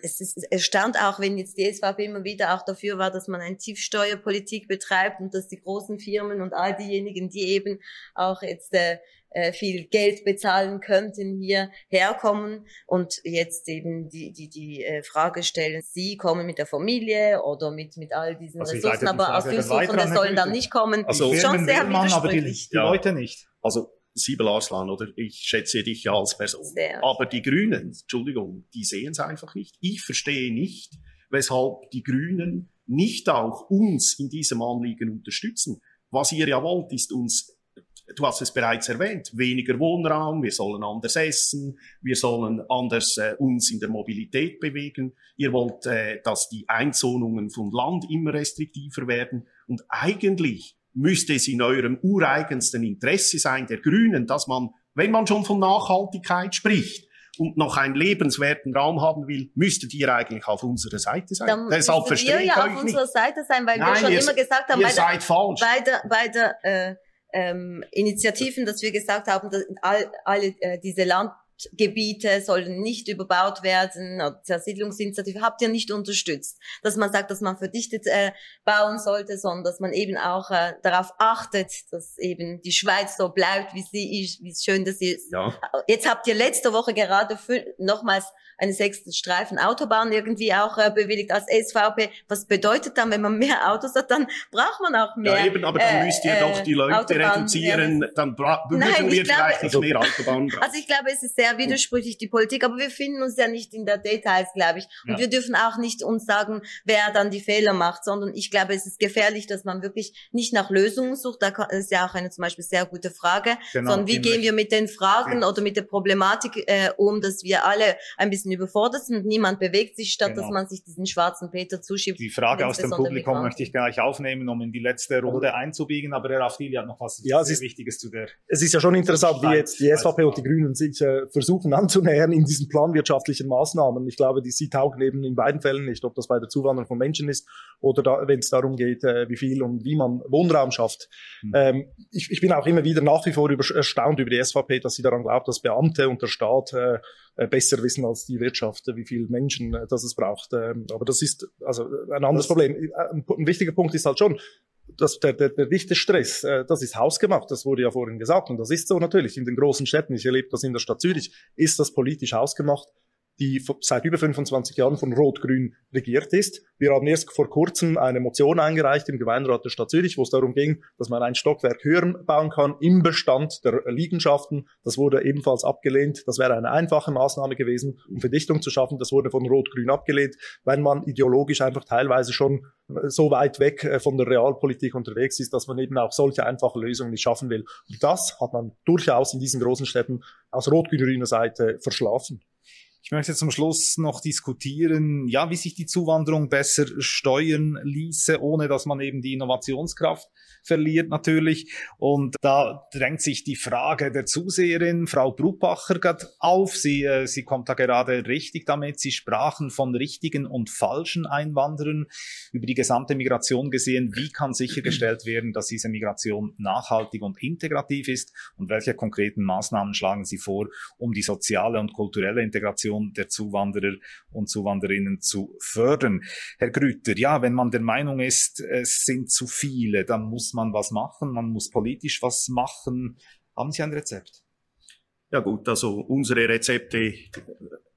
es, ist, es stand auch, wenn jetzt die SVP immer wieder auch dafür war, dass man eine Tiefsteuerpolitik betreibt und dass die großen Firmen und all diejenigen, die eben auch jetzt äh, äh, viel Geld bezahlen könnten, hier herkommen und jetzt eben die, die, die äh, Frage stellen, sie kommen mit der Familie oder mit, mit all diesen also Ressourcen, aber Asylsuchende sollen dann nicht kommen. Also schon sehr man, aber die, die ja. Leute nicht. Also Siebel Arslan, oder? Ich schätze dich ja als Person. Sehr. Aber die Grünen, Entschuldigung, die sehen es einfach nicht. Ich verstehe nicht, weshalb die Grünen nicht auch uns in diesem Anliegen unterstützen. Was ihr ja wollt, ist uns du hast es bereits erwähnt, weniger Wohnraum, wir sollen anders essen, wir sollen anders äh, uns in der Mobilität bewegen. Ihr wollt, äh, dass die Einzonungen von Land immer restriktiver werden. Und eigentlich müsste es in eurem ureigensten Interesse sein, der Grünen, dass man, wenn man schon von Nachhaltigkeit spricht, und noch einen lebenswerten Raum haben will, müsstet ihr eigentlich auf unserer Seite sein. Dann Deshalb verstehe ich ja auf unserer Seite sein, weil Nein, wir schon ihr, immer gesagt haben, bei der, bei der, bei der äh, ähm, Initiativen, dass wir gesagt haben, dass all, alle äh, diese Land Gebiete sollen nicht überbaut werden, Zersiedlungsinitiative habt ihr nicht unterstützt, dass man sagt, dass man verdichtet äh, bauen sollte, sondern dass man eben auch äh, darauf achtet, dass eben die Schweiz so bleibt, wie sie ist, wie schön das ist. Ja. Jetzt habt ihr letzte Woche gerade nochmals einen sechsten Streifen Autobahn irgendwie auch äh, bewilligt als SVP. Was bedeutet dann, wenn man mehr Autos hat, dann braucht man auch mehr. Ja, eben, aber dann äh, müsst ihr doch die Leute Autobahn, reduzieren, ja, dann würden wir vielleicht nicht mehr Autobahnen Also ich glaube, es ist sehr widersprüchlich, die Politik, aber wir finden uns ja nicht in der Details, glaube ich. Und ja. wir dürfen auch nicht uns sagen, wer dann die Fehler macht, sondern ich glaube, es ist gefährlich, dass man wirklich nicht nach Lösungen sucht. Da ist ja auch eine zum Beispiel sehr gute Frage, genau, sondern wie gehen wir mit den Fragen ja. oder mit der Problematik äh, um, dass wir alle ein bisschen überfordert sind und niemand bewegt sich, statt genau. dass man sich diesen schwarzen Peter zuschiebt. Die Frage aus dem Publikum möchte ich gleich aufnehmen, um in die letzte Runde einzubiegen, aber Herr Afdili hat noch was ja, sehr Wichtiges zu der. Es ist ja schon interessant, wie jetzt die SVP und die Grünen sich äh, versuchen anzunähern in diesen planwirtschaftlichen Maßnahmen. Ich glaube, die sie taugen eben in beiden Fällen nicht, ob das bei der Zuwanderung von Menschen ist oder da, wenn es darum geht, äh, wie viel und wie man Wohnraum schafft. Mhm. Ähm, ich, ich bin auch immer wieder nach wie vor über, erstaunt über die SVP, dass sie daran glaubt, dass Beamte und der Staat äh, äh, besser wissen als die Wirtschaft, wie viele Menschen äh, das es braucht. Ähm, aber das ist also ein anderes das Problem. Äh, ein wichtiger Punkt ist halt schon, dass der, der, der dichte Stress, das ist hausgemacht, das wurde ja vorhin gesagt und das ist so natürlich. In den großen Städten, ich erlebe das in der Stadt Zürich, ist das politisch hausgemacht die seit über 25 Jahren von Rot-Grün regiert ist. Wir haben erst vor kurzem eine Motion eingereicht im Gemeinderat der Stadt Zürich, wo es darum ging, dass man ein Stockwerk höher bauen kann im Bestand der Liegenschaften. Das wurde ebenfalls abgelehnt. Das wäre eine einfache Maßnahme gewesen, um Verdichtung zu schaffen. Das wurde von Rot-Grün abgelehnt, weil man ideologisch einfach teilweise schon so weit weg äh, von der Realpolitik unterwegs ist, dass man eben auch solche einfache Lösungen nicht schaffen will. Und das hat man durchaus in diesen großen Städten aus rot-grüner Seite verschlafen. Ich möchte zum Schluss noch diskutieren, ja, wie sich die Zuwanderung besser steuern ließe, ohne dass man eben die Innovationskraft verliert natürlich. Und da drängt sich die Frage der Zuseherin, Frau Brubacher, auf. Sie, äh, sie kommt da gerade richtig damit. Sie sprachen von richtigen und falschen Einwanderern über die gesamte Migration gesehen. Wie kann sichergestellt werden, dass diese Migration nachhaltig und integrativ ist? Und welche konkreten Maßnahmen schlagen Sie vor, um die soziale und kulturelle Integration der Zuwanderer und Zuwanderinnen zu fördern? Herr Grüter, ja, wenn man der Meinung ist, es sind zu viele, dann muss man was machen, man muss politisch was machen. Haben Sie ein Rezept? Ja gut, also unsere Rezepte,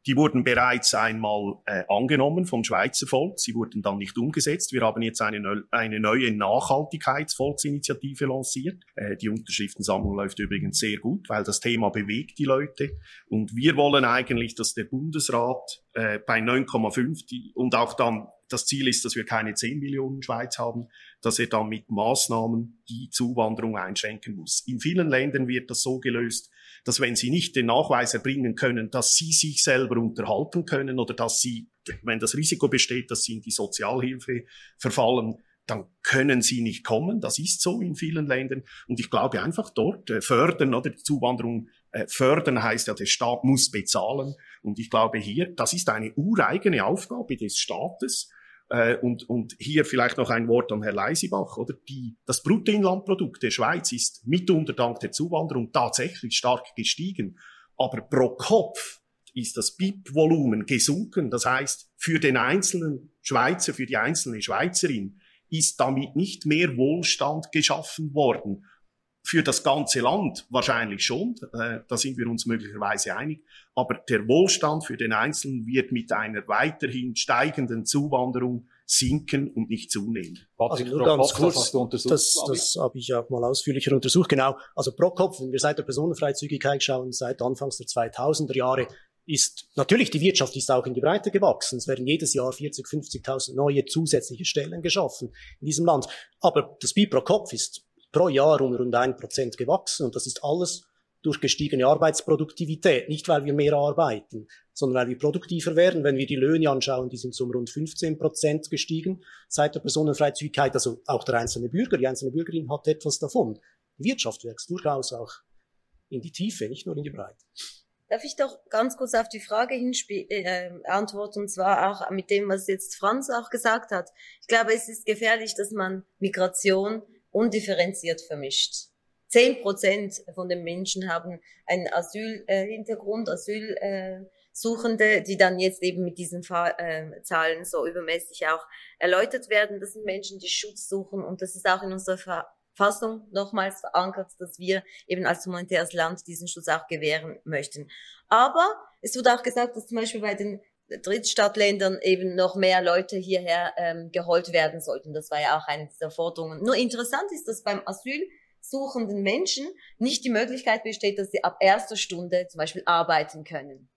die wurden bereits einmal äh, angenommen vom Schweizer Volk, sie wurden dann nicht umgesetzt. Wir haben jetzt eine, eine neue Nachhaltigkeitsvolksinitiative lanciert. Äh, die Unterschriftensammlung läuft übrigens sehr gut, weil das Thema bewegt die Leute. Und wir wollen eigentlich, dass der Bundesrat äh, bei 9,5 und auch dann das Ziel ist, dass wir keine 10 Millionen Schweiz haben, dass er dann mit Maßnahmen die Zuwanderung einschränken muss. In vielen Ländern wird das so gelöst, dass wenn sie nicht den Nachweis erbringen können, dass sie sich selber unterhalten können oder dass sie, wenn das Risiko besteht, dass sie in die Sozialhilfe verfallen, dann können sie nicht kommen. Das ist so in vielen Ländern. Und ich glaube einfach dort äh, fördern oder die Zuwanderung äh, fördern heißt ja, der Staat muss bezahlen. Und ich glaube hier, das ist eine ureigene Aufgabe des Staates, äh, und, und hier vielleicht noch ein Wort an Herr Leisibach, oder? Die, das Bruttoinlandprodukt der Schweiz ist mitunter dank der Zuwanderung tatsächlich stark gestiegen. Aber pro Kopf ist das BIP-Volumen gesunken. Das heißt, für den einzelnen Schweizer, für die einzelne Schweizerin ist damit nicht mehr Wohlstand geschaffen worden für das ganze Land wahrscheinlich schon, äh, da sind wir uns möglicherweise einig, aber der Wohlstand für den Einzelnen wird mit einer weiterhin steigenden Zuwanderung sinken und nicht zunehmen. Also nur ganz kurz, das, das, das habe ich auch mal ausführlicher untersucht, genau. Also pro Kopf, wenn wir seit der Personenfreizügigkeit schauen, seit Anfangs der 2000er Jahre, ist natürlich die Wirtschaft ist auch in die Breite gewachsen. Es werden jedes Jahr 40, 50.000 neue zusätzliche Stellen geschaffen in diesem Land. Aber das BIP pro Kopf ist pro Jahr um rund ein Prozent gewachsen und das ist alles durch gestiegene Arbeitsproduktivität, nicht weil wir mehr arbeiten, sondern weil wir produktiver werden. Wenn wir die Löhne anschauen, die sind um rund 15 Prozent gestiegen seit der Personenfreizügigkeit. Also auch der einzelne Bürger, die einzelne Bürgerin hat etwas davon. Die Wirtschaft wächst durchaus auch in die Tiefe, nicht nur in die Breite. Darf ich doch ganz kurz auf die Frage äh, antworten, und zwar auch mit dem, was jetzt Franz auch gesagt hat. Ich glaube, es ist gefährlich, dass man Migration undifferenziert vermischt. zehn Prozent von den Menschen haben einen Asylhintergrund, Asyl, äh, Suchende, die dann jetzt eben mit diesen äh, Zahlen so übermäßig auch erläutert werden. Das sind Menschen, die Schutz suchen und das ist auch in unserer Verfassung nochmals verankert, dass wir eben als humanitäres Land diesen Schutz auch gewähren möchten. Aber es wurde auch gesagt, dass zum Beispiel bei den Drittstadtländern eben noch mehr Leute hierher ähm, geholt werden sollten. Das war ja auch eine dieser Forderungen. Nur interessant ist, dass beim Asylsuchenden Menschen nicht die Möglichkeit besteht, dass sie ab erster Stunde zum Beispiel arbeiten können.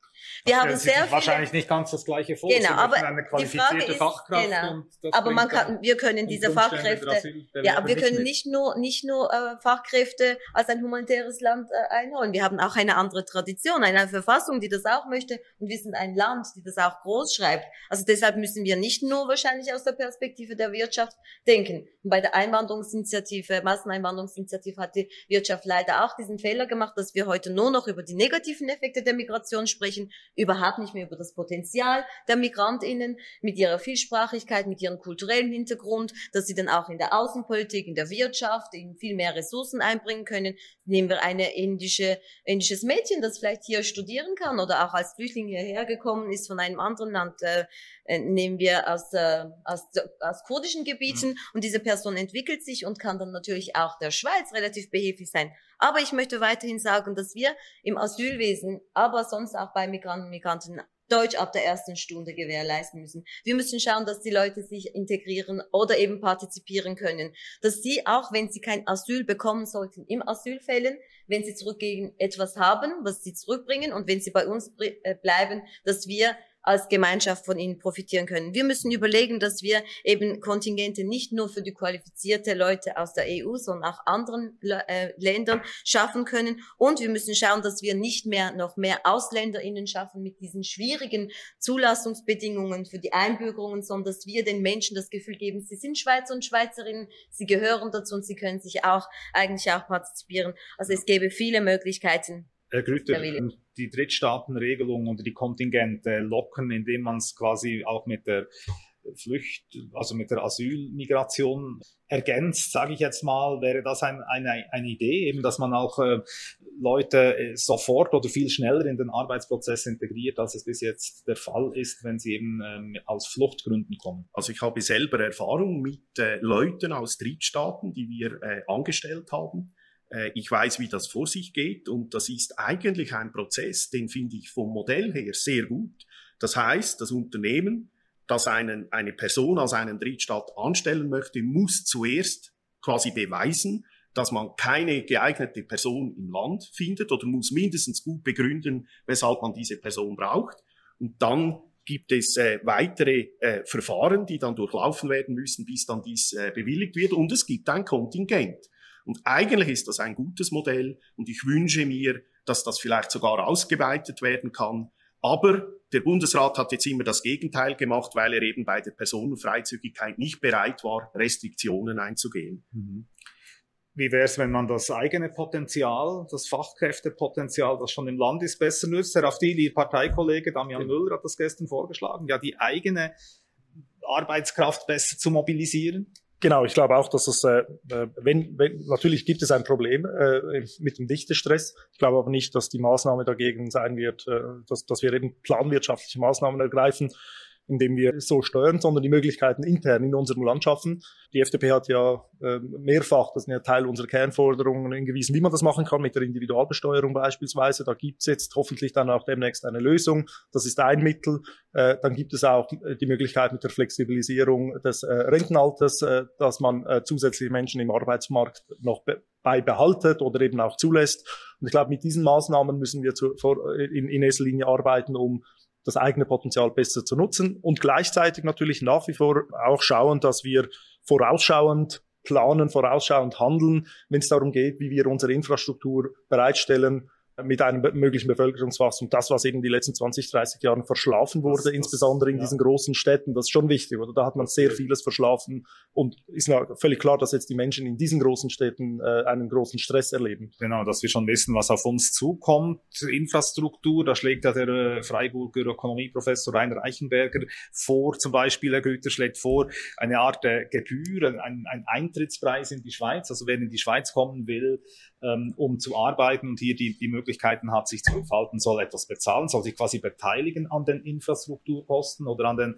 Wir haben sehr viele, wahrscheinlich nicht ganz das gleiche vor. Genau, aber eine qualifizierte ist, Fachkraft. Genau, aber man kann, wir können diese Fachkräfte, ja, aber wir können nicht nur nicht nur äh, Fachkräfte als ein humanitäres Land äh, einholen. Wir haben auch eine andere Tradition, eine Verfassung, die das auch möchte, und wir sind ein Land, die das auch groß schreibt. Also deshalb müssen wir nicht nur wahrscheinlich aus der Perspektive der Wirtschaft denken. Und bei der Einwanderungsinitiative, Masseneinwanderungsinitiative hat die Wirtschaft leider auch diesen Fehler gemacht, dass wir heute nur noch über die negativen Effekte der Migration sprechen überhaupt nicht mehr über das Potenzial der MigrantInnen mit ihrer Vielsprachigkeit, mit ihrem kulturellen Hintergrund, dass sie dann auch in der Außenpolitik, in der Wirtschaft, in viel mehr Ressourcen einbringen können. Nehmen wir eine indische, indisches Mädchen, das vielleicht hier studieren kann oder auch als Flüchtling hierher gekommen ist von einem anderen Land, äh, nehmen wir aus, äh, aus, aus kurdischen Gebieten mhm. und diese Person entwickelt sich und kann dann natürlich auch der Schweiz relativ behilflich sein. Aber ich möchte weiterhin sagen, dass wir im Asylwesen, aber sonst auch bei Migranten und Migranten Deutsch ab der ersten Stunde gewährleisten müssen. Wir müssen schauen, dass die Leute sich integrieren oder eben partizipieren können. Dass sie, auch wenn sie kein Asyl bekommen sollten, im Asylfällen, wenn sie zurückgehen, etwas haben, was sie zurückbringen und wenn sie bei uns äh, bleiben, dass wir als Gemeinschaft von ihnen profitieren können. Wir müssen überlegen, dass wir eben Kontingente nicht nur für die qualifizierte Leute aus der EU, sondern auch anderen äh, Ländern schaffen können. Und wir müssen schauen, dass wir nicht mehr noch mehr AusländerInnen schaffen mit diesen schwierigen Zulassungsbedingungen für die Einbürgerungen, sondern dass wir den Menschen das Gefühl geben, sie sind Schweizer und Schweizerinnen, sie gehören dazu und sie können sich auch eigentlich auch partizipieren. Also es gäbe viele Möglichkeiten. Herr Grüter, die Drittstaatenregelung oder die Kontingente locken, indem man es quasi auch mit der Flücht, also mit der Asylmigration ergänzt, sage ich jetzt mal, wäre das ein, eine, eine Idee, eben, dass man auch äh, Leute äh, sofort oder viel schneller in den Arbeitsprozess integriert, als es bis jetzt der Fall ist, wenn sie eben ähm, aus Fluchtgründen kommen. Also ich habe selber Erfahrung mit äh, Leuten aus Drittstaaten, die wir äh, angestellt haben ich weiß, wie das vor sich geht und das ist eigentlich ein Prozess, den finde ich vom Modell her sehr gut. Das heißt, das Unternehmen, das einen, eine Person aus einem Drittstaat anstellen möchte, muss zuerst quasi beweisen, dass man keine geeignete Person im Land findet oder muss mindestens gut begründen, weshalb man diese Person braucht. Und dann gibt es äh, weitere äh, Verfahren, die dann durchlaufen werden müssen, bis dann dies äh, bewilligt wird. Und es gibt ein Kontingent. Und eigentlich ist das ein gutes Modell und ich wünsche mir, dass das vielleicht sogar ausgeweitet werden kann. Aber der Bundesrat hat jetzt immer das Gegenteil gemacht, weil er eben bei der Personenfreizügigkeit nicht bereit war, Restriktionen einzugehen. Mhm. Wie wäre es, wenn man das eigene Potenzial, das Fachkräftepotenzial, das schon im Land ist, besser nützt? Herr Afdili, Ihr Parteikollege Damian Müller hat das gestern vorgeschlagen, ja, die eigene Arbeitskraft besser zu mobilisieren? Genau, ich glaube auch, dass es, äh, äh, wenn, wenn, natürlich gibt es ein Problem äh, mit dem Dichtestress. Ich glaube aber nicht, dass die Maßnahme dagegen sein wird, äh, dass, dass wir eben planwirtschaftliche Maßnahmen ergreifen, indem wir so steuern, sondern die Möglichkeiten intern in unserem Land schaffen. Die FDP hat ja äh, mehrfach, das ist ja Teil unserer Kernforderungen, hingewiesen, wie man das machen kann mit der Individualbesteuerung beispielsweise. Da gibt's jetzt hoffentlich dann auch demnächst eine Lösung. Das ist ein Mittel. Äh, dann gibt es auch die Möglichkeit mit der Flexibilisierung des äh, Rentenalters, äh, dass man äh, zusätzliche Menschen im Arbeitsmarkt noch beibehaltet oder eben auch zulässt. Und ich glaube, mit diesen Maßnahmen müssen wir zu, vor, in, in erster Linie arbeiten, um das eigene Potenzial besser zu nutzen und gleichzeitig natürlich nach wie vor auch schauen, dass wir vorausschauend planen, vorausschauend handeln, wenn es darum geht, wie wir unsere Infrastruktur bereitstellen, mit einem möglichen Bevölkerungswachstum, das, was eben die letzten 20, 30 Jahren verschlafen wurde, das, insbesondere in ja. diesen großen Städten, das ist schon wichtig, oder? Da hat man sehr vieles verschlafen und ist völlig klar, dass jetzt die Menschen in diesen großen Städten äh, einen großen Stress erleben. Genau, dass wir schon wissen, was auf uns zukommt. Infrastruktur, da schlägt ja der äh, Freiburger Ökonomieprofessor Rainer Eichenberger vor, zum Beispiel, Herr Güter schlägt vor, eine Art äh, Gebühr, ein, ein Eintrittspreis in die Schweiz. Also wer in die Schweiz kommen will, ähm, um zu arbeiten und hier die, die Möglichkeiten hat, sich zu entfalten, soll etwas bezahlen, soll sich quasi beteiligen an den Infrastrukturkosten oder an den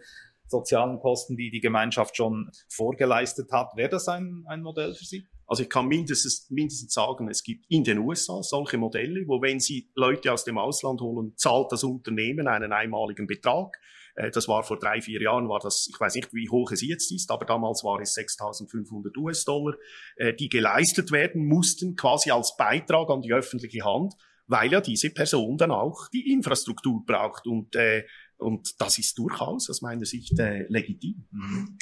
sozialen Kosten, die die Gemeinschaft schon vorgeleistet hat. Wäre das ein, ein Modell für Sie? Also ich kann mindestens, mindestens sagen, es gibt in den USA solche Modelle, wo wenn Sie Leute aus dem Ausland holen, zahlt das Unternehmen einen einmaligen Betrag. Äh, das war vor drei, vier Jahren, war das, ich weiß nicht, wie hoch es jetzt ist, aber damals war es 6.500 US-Dollar, äh, die geleistet werden mussten, quasi als Beitrag an die öffentliche Hand, weil ja diese Person dann auch die Infrastruktur braucht und, äh, und das ist durchaus aus meiner Sicht äh, legitim. Mhm.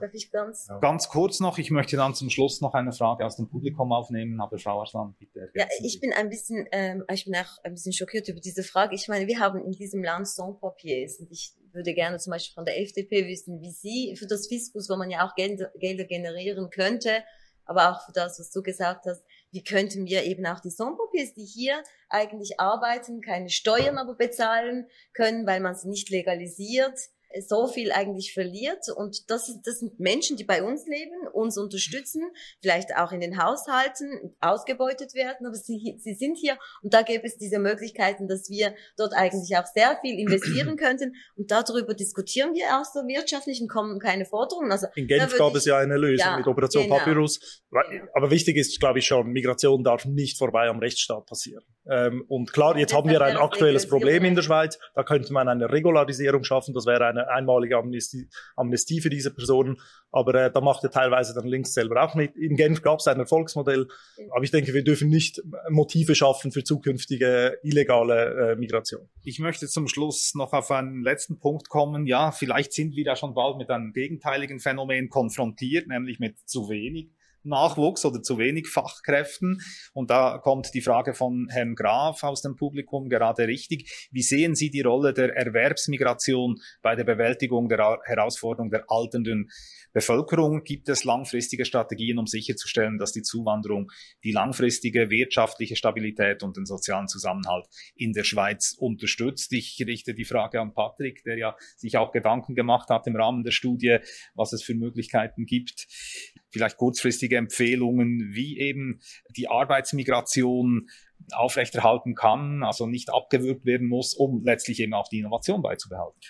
Darf ich ganz? Ganz kurz noch, ich möchte dann zum Schluss noch eine Frage aus dem Publikum aufnehmen, aber Frau Arslan, bitte. Ja, ich bin ein bisschen, ähm, ich bin auch ein bisschen schockiert über diese Frage. Ich meine, wir haben in diesem Land Sans-Papiers und ich würde gerne zum Beispiel von der FDP wissen, wie Sie für das Fiskus, wo man ja auch Gelder, Gelder generieren könnte, aber auch für das, was du gesagt hast, wie könnten wir eben auch die Sans-Papiers, die hier eigentlich arbeiten, keine Steuern aber bezahlen können, weil man sie nicht legalisiert, so viel eigentlich verliert. Und das, das sind Menschen, die bei uns leben, uns unterstützen, vielleicht auch in den Haushalten ausgebeutet werden, aber sie, sie sind hier und da gäbe es diese Möglichkeiten, dass wir dort eigentlich auch sehr viel investieren könnten und darüber diskutieren wir auch so wirtschaftlich und kommen keine Forderungen. Also, in Genf gab ich, es ja eine Lösung ja, mit Operation genau. Papyrus. Aber wichtig ist, glaube ich schon, Migration darf nicht vorbei am Rechtsstaat passieren. Ähm, und klar, jetzt haben wir ein aktuelles Problem in der Schweiz. Da könnte man eine Regularisierung schaffen. Das wäre eine einmalige Amnestie, Amnestie für diese Personen. Aber äh, da macht ja teilweise dann links selber auch mit. In Genf gab es ein Erfolgsmodell. Aber ich denke, wir dürfen nicht Motive schaffen für zukünftige illegale äh, Migration. Ich möchte zum Schluss noch auf einen letzten Punkt kommen. Ja, vielleicht sind wir da schon bald mit einem gegenteiligen Phänomen konfrontiert, nämlich mit zu wenig Nachwuchs oder zu wenig Fachkräften. Und da kommt die Frage von Herrn Graf aus dem Publikum gerade richtig. Wie sehen Sie die Rolle der Erwerbsmigration bei der Bewältigung der Herausforderung der alternden Bevölkerung? Gibt es langfristige Strategien, um sicherzustellen, dass die Zuwanderung die langfristige wirtschaftliche Stabilität und den sozialen Zusammenhalt in der Schweiz unterstützt? Ich richte die Frage an Patrick, der ja sich auch Gedanken gemacht hat im Rahmen der Studie, was es für Möglichkeiten gibt vielleicht kurzfristige Empfehlungen, wie eben die Arbeitsmigration aufrechterhalten kann, also nicht abgewürgt werden muss, um letztlich eben auch die Innovation beizubehalten?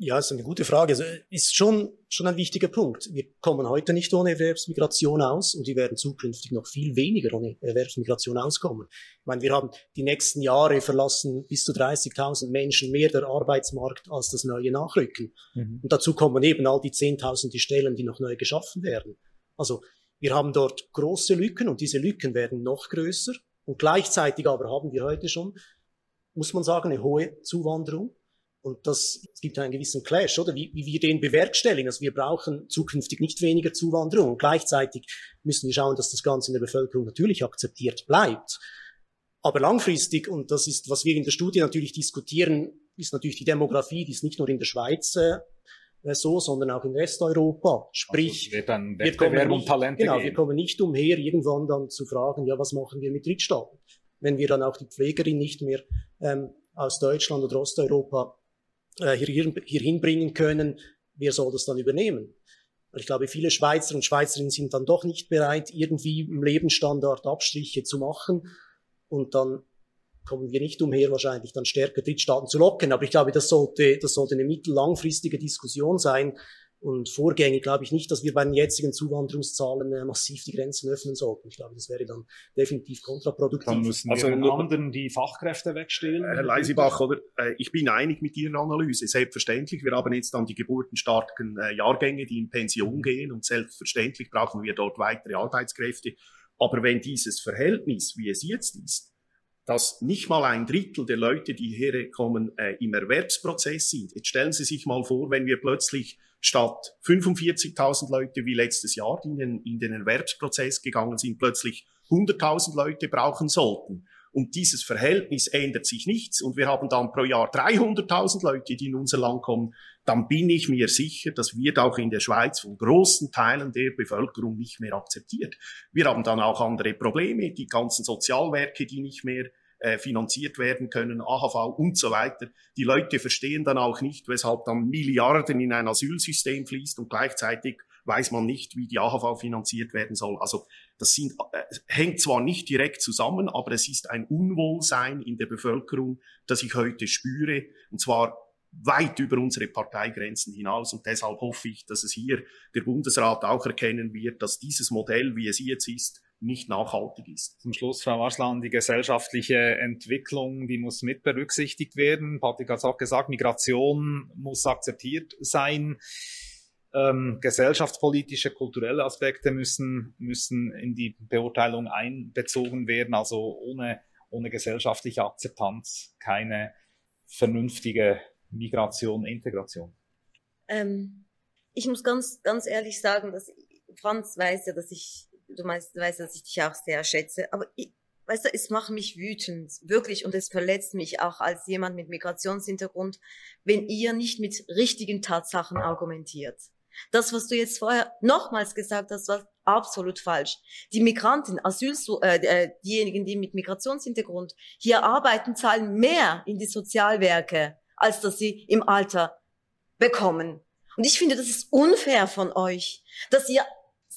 Ja, ist eine gute Frage. Also ist schon, schon ein wichtiger Punkt. Wir kommen heute nicht ohne Erwerbsmigration aus und wir werden zukünftig noch viel weniger ohne Erwerbsmigration auskommen. Ich meine, wir haben die nächsten Jahre verlassen bis zu 30.000 Menschen mehr der Arbeitsmarkt als das neue Nachrücken. Mhm. Und dazu kommen eben all die 10.000 Stellen, die noch neu geschaffen werden. Also wir haben dort große Lücken und diese Lücken werden noch größer. Und gleichzeitig aber haben wir heute schon, muss man sagen, eine hohe Zuwanderung. Und das, es gibt einen gewissen Clash, oder? Wie, wie wir den bewerkstelligen. Also wir brauchen zukünftig nicht weniger Zuwanderung. Und gleichzeitig müssen wir schauen, dass das Ganze in der Bevölkerung natürlich akzeptiert bleibt. Aber langfristig, und das ist, was wir in der Studie natürlich diskutieren, ist natürlich die Demografie, die ist nicht nur in der Schweiz äh, so, sondern auch in Westeuropa. Sprich, also dann Wettbewerb um Talente Genau, gehen. wir kommen nicht umher, irgendwann dann zu fragen, ja, was machen wir mit Drittstaaten? Wenn wir dann auch die Pflegerin nicht mehr ähm, aus Deutschland oder Osteuropa äh, hier, hier hinbringen können, wer soll das dann übernehmen? Ich glaube, viele Schweizer und Schweizerinnen sind dann doch nicht bereit, irgendwie im Lebensstandard Abstriche zu machen und dann kommen wir nicht umher, wahrscheinlich dann stärker Drittstaaten zu locken. Aber ich glaube, das sollte, das sollte eine mittellangfristige Diskussion sein. Und Vorgänge glaube ich nicht, dass wir bei den jetzigen Zuwanderungszahlen äh, massiv die Grenzen öffnen sollten. Ich glaube, das wäre dann definitiv kontraproduktiv. Dann müssen also wir den anderen die Fachkräfte wegstellen. Herr Leisibach, oder? Äh, ich bin einig mit Ihrer Analyse. Selbstverständlich, wir haben jetzt dann die geburtenstarken äh, Jahrgänge, die in Pension gehen und selbstverständlich brauchen wir dort weitere Arbeitskräfte. Aber wenn dieses Verhältnis, wie es jetzt ist, dass nicht mal ein Drittel der Leute, die hierher kommen, äh, im Erwerbsprozess sind. Jetzt stellen Sie sich mal vor, wenn wir plötzlich statt 45.000 Leute wie letztes Jahr, in den, in den Erwerbsprozess gegangen sind, plötzlich 100.000 Leute brauchen sollten. Und dieses Verhältnis ändert sich nichts und wir haben dann pro Jahr 300.000 Leute, die in unser Land kommen, dann bin ich mir sicher, das wird auch in der Schweiz von großen Teilen der Bevölkerung nicht mehr akzeptiert. Wir haben dann auch andere Probleme, die ganzen Sozialwerke, die nicht mehr äh, finanziert werden können, AHV und so weiter. Die Leute verstehen dann auch nicht, weshalb dann Milliarden in ein Asylsystem fließt und gleichzeitig weiß man nicht, wie die AHV finanziert werden soll. Also das sind, äh, hängt zwar nicht direkt zusammen, aber es ist ein Unwohlsein in der Bevölkerung, das ich heute spüre, und zwar weit über unsere Parteigrenzen hinaus. Und deshalb hoffe ich, dass es hier der Bundesrat auch erkennen wird, dass dieses Modell, wie es jetzt ist, nicht nachhaltig ist. Zum Schluss, Frau Arslan, die gesellschaftliche Entwicklung, die muss mit berücksichtigt werden. Patrick hat es auch gesagt, Migration muss akzeptiert sein. Ähm, gesellschaftspolitische, kulturelle Aspekte müssen, müssen in die Beurteilung einbezogen werden. Also ohne, ohne gesellschaftliche Akzeptanz keine vernünftige Migration, Integration. Ähm, ich muss ganz, ganz ehrlich sagen, dass Franz weiß ja, dass ich du meinst, weißt, dass ich dich auch sehr schätze, aber ich, weißt du, es macht mich wütend, wirklich, und es verletzt mich auch als jemand mit Migrationshintergrund, wenn ihr nicht mit richtigen Tatsachen argumentiert. Das, was du jetzt vorher nochmals gesagt hast, war absolut falsch. Die Migranten, Asyl, äh, äh, diejenigen, die mit Migrationshintergrund hier arbeiten, zahlen mehr in die Sozialwerke, als dass sie im Alter bekommen. Und ich finde, das ist unfair von euch, dass ihr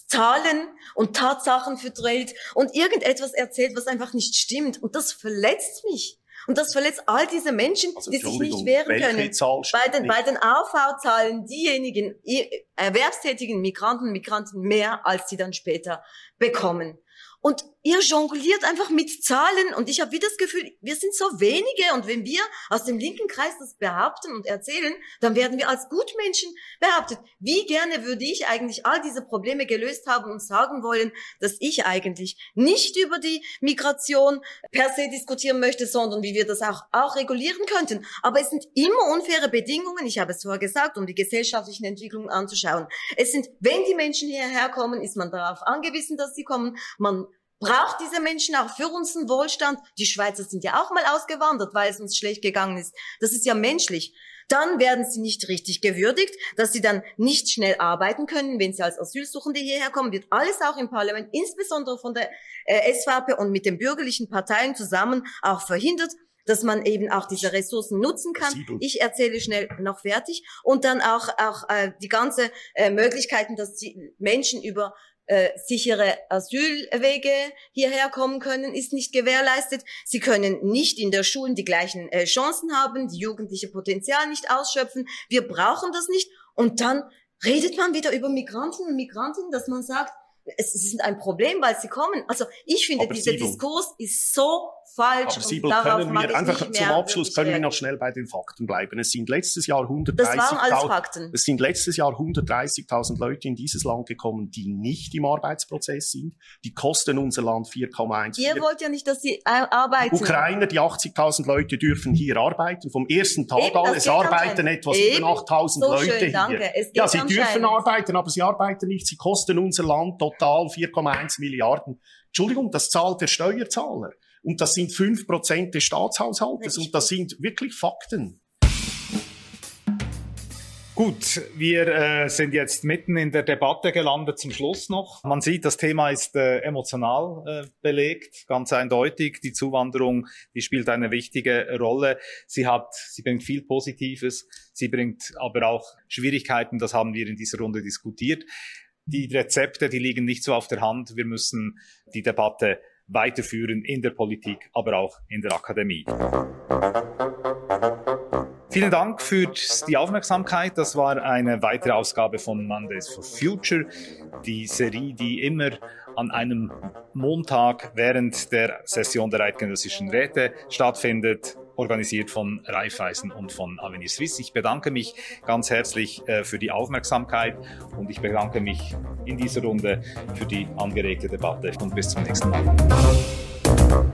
Zahlen und Tatsachen verdreht und irgendetwas erzählt, was einfach nicht stimmt. Und das verletzt mich. Und das verletzt all diese Menschen, also, die sich nicht wehren können. Bei den, bei den AV-Zahlen diejenigen erwerbstätigen Migranten Migranten mehr, als sie dann später bekommen. Und ihr jongliert einfach mit Zahlen und ich habe wieder das Gefühl, wir sind so wenige und wenn wir aus dem linken Kreis das behaupten und erzählen, dann werden wir als Gutmenschen behauptet. Wie gerne würde ich eigentlich all diese Probleme gelöst haben und sagen wollen, dass ich eigentlich nicht über die Migration per se diskutieren möchte, sondern wie wir das auch, auch regulieren könnten. Aber es sind immer unfaire Bedingungen, ich habe es vorher gesagt, um die gesellschaftlichen Entwicklungen anzuschauen. Es sind, wenn die Menschen hierher kommen, ist man darauf angewiesen, dass sie kommen. Man braucht diese Menschen auch für unseren Wohlstand. Die Schweizer sind ja auch mal ausgewandert, weil es uns schlecht gegangen ist. Das ist ja menschlich. Dann werden sie nicht richtig gewürdigt, dass sie dann nicht schnell arbeiten können, wenn sie als Asylsuchende hierher kommen, wird alles auch im Parlament, insbesondere von der äh, SVP und mit den bürgerlichen Parteien zusammen auch verhindert dass man eben auch diese Ressourcen nutzen kann. Ich erzähle schnell noch fertig und dann auch auch äh, die ganze äh, Möglichkeiten, dass die Menschen über äh, sichere Asylwege hierher kommen können, ist nicht gewährleistet. Sie können nicht in der Schule die gleichen äh, Chancen haben, die jugendliche Potenzial nicht ausschöpfen. Wir brauchen das nicht. Und dann redet man wieder über Migranten und Migrantinnen, dass man sagt, es ist ein Problem, weil sie kommen. Also ich finde, Aber dieser Diskurs ist so falsch. Aber Siebel, können wir einfach zum Abschluss können wir noch schnell bei den Fakten bleiben. Es sind letztes Jahr 130.000 Es sind letztes Jahr 130.000 Leute in dieses Land gekommen, die nicht im Arbeitsprozess sind. Die kosten unser Land 4,1. Ihr wollt ja nicht, dass sie arbeiten. Ukrainer, die 80.000 Leute dürfen hier arbeiten. Vom ersten Tag Eben, an, es arbeiten etwa 7.000, so Leute schön, hier. Ja, sie dürfen arbeiten, aber sie arbeiten nicht. Sie kosten unser Land total 4,1 Milliarden. Entschuldigung, das zahlt der Steuerzahler. Und das sind fünf Prozent des Staatshaushaltes. Und das sind wirklich Fakten. Gut, wir äh, sind jetzt mitten in der Debatte gelandet zum Schluss noch. Man sieht, das Thema ist äh, emotional äh, belegt, ganz eindeutig. Die Zuwanderung, die spielt eine wichtige Rolle. Sie hat, sie bringt viel Positives, sie bringt aber auch Schwierigkeiten. Das haben wir in dieser Runde diskutiert. Die Rezepte, die liegen nicht so auf der Hand. Wir müssen die Debatte weiterführen in der Politik, aber auch in der Akademie. Vielen Dank für die Aufmerksamkeit. Das war eine weitere Ausgabe von Mondays for Future, die Serie, die immer an einem Montag während der Session der Eidgenössischen Räte stattfindet organisiert von Raiffeisen und von Avenir Suisse. Ich bedanke mich ganz herzlich äh, für die Aufmerksamkeit und ich bedanke mich in dieser Runde für die angeregte Debatte und bis zum nächsten Mal.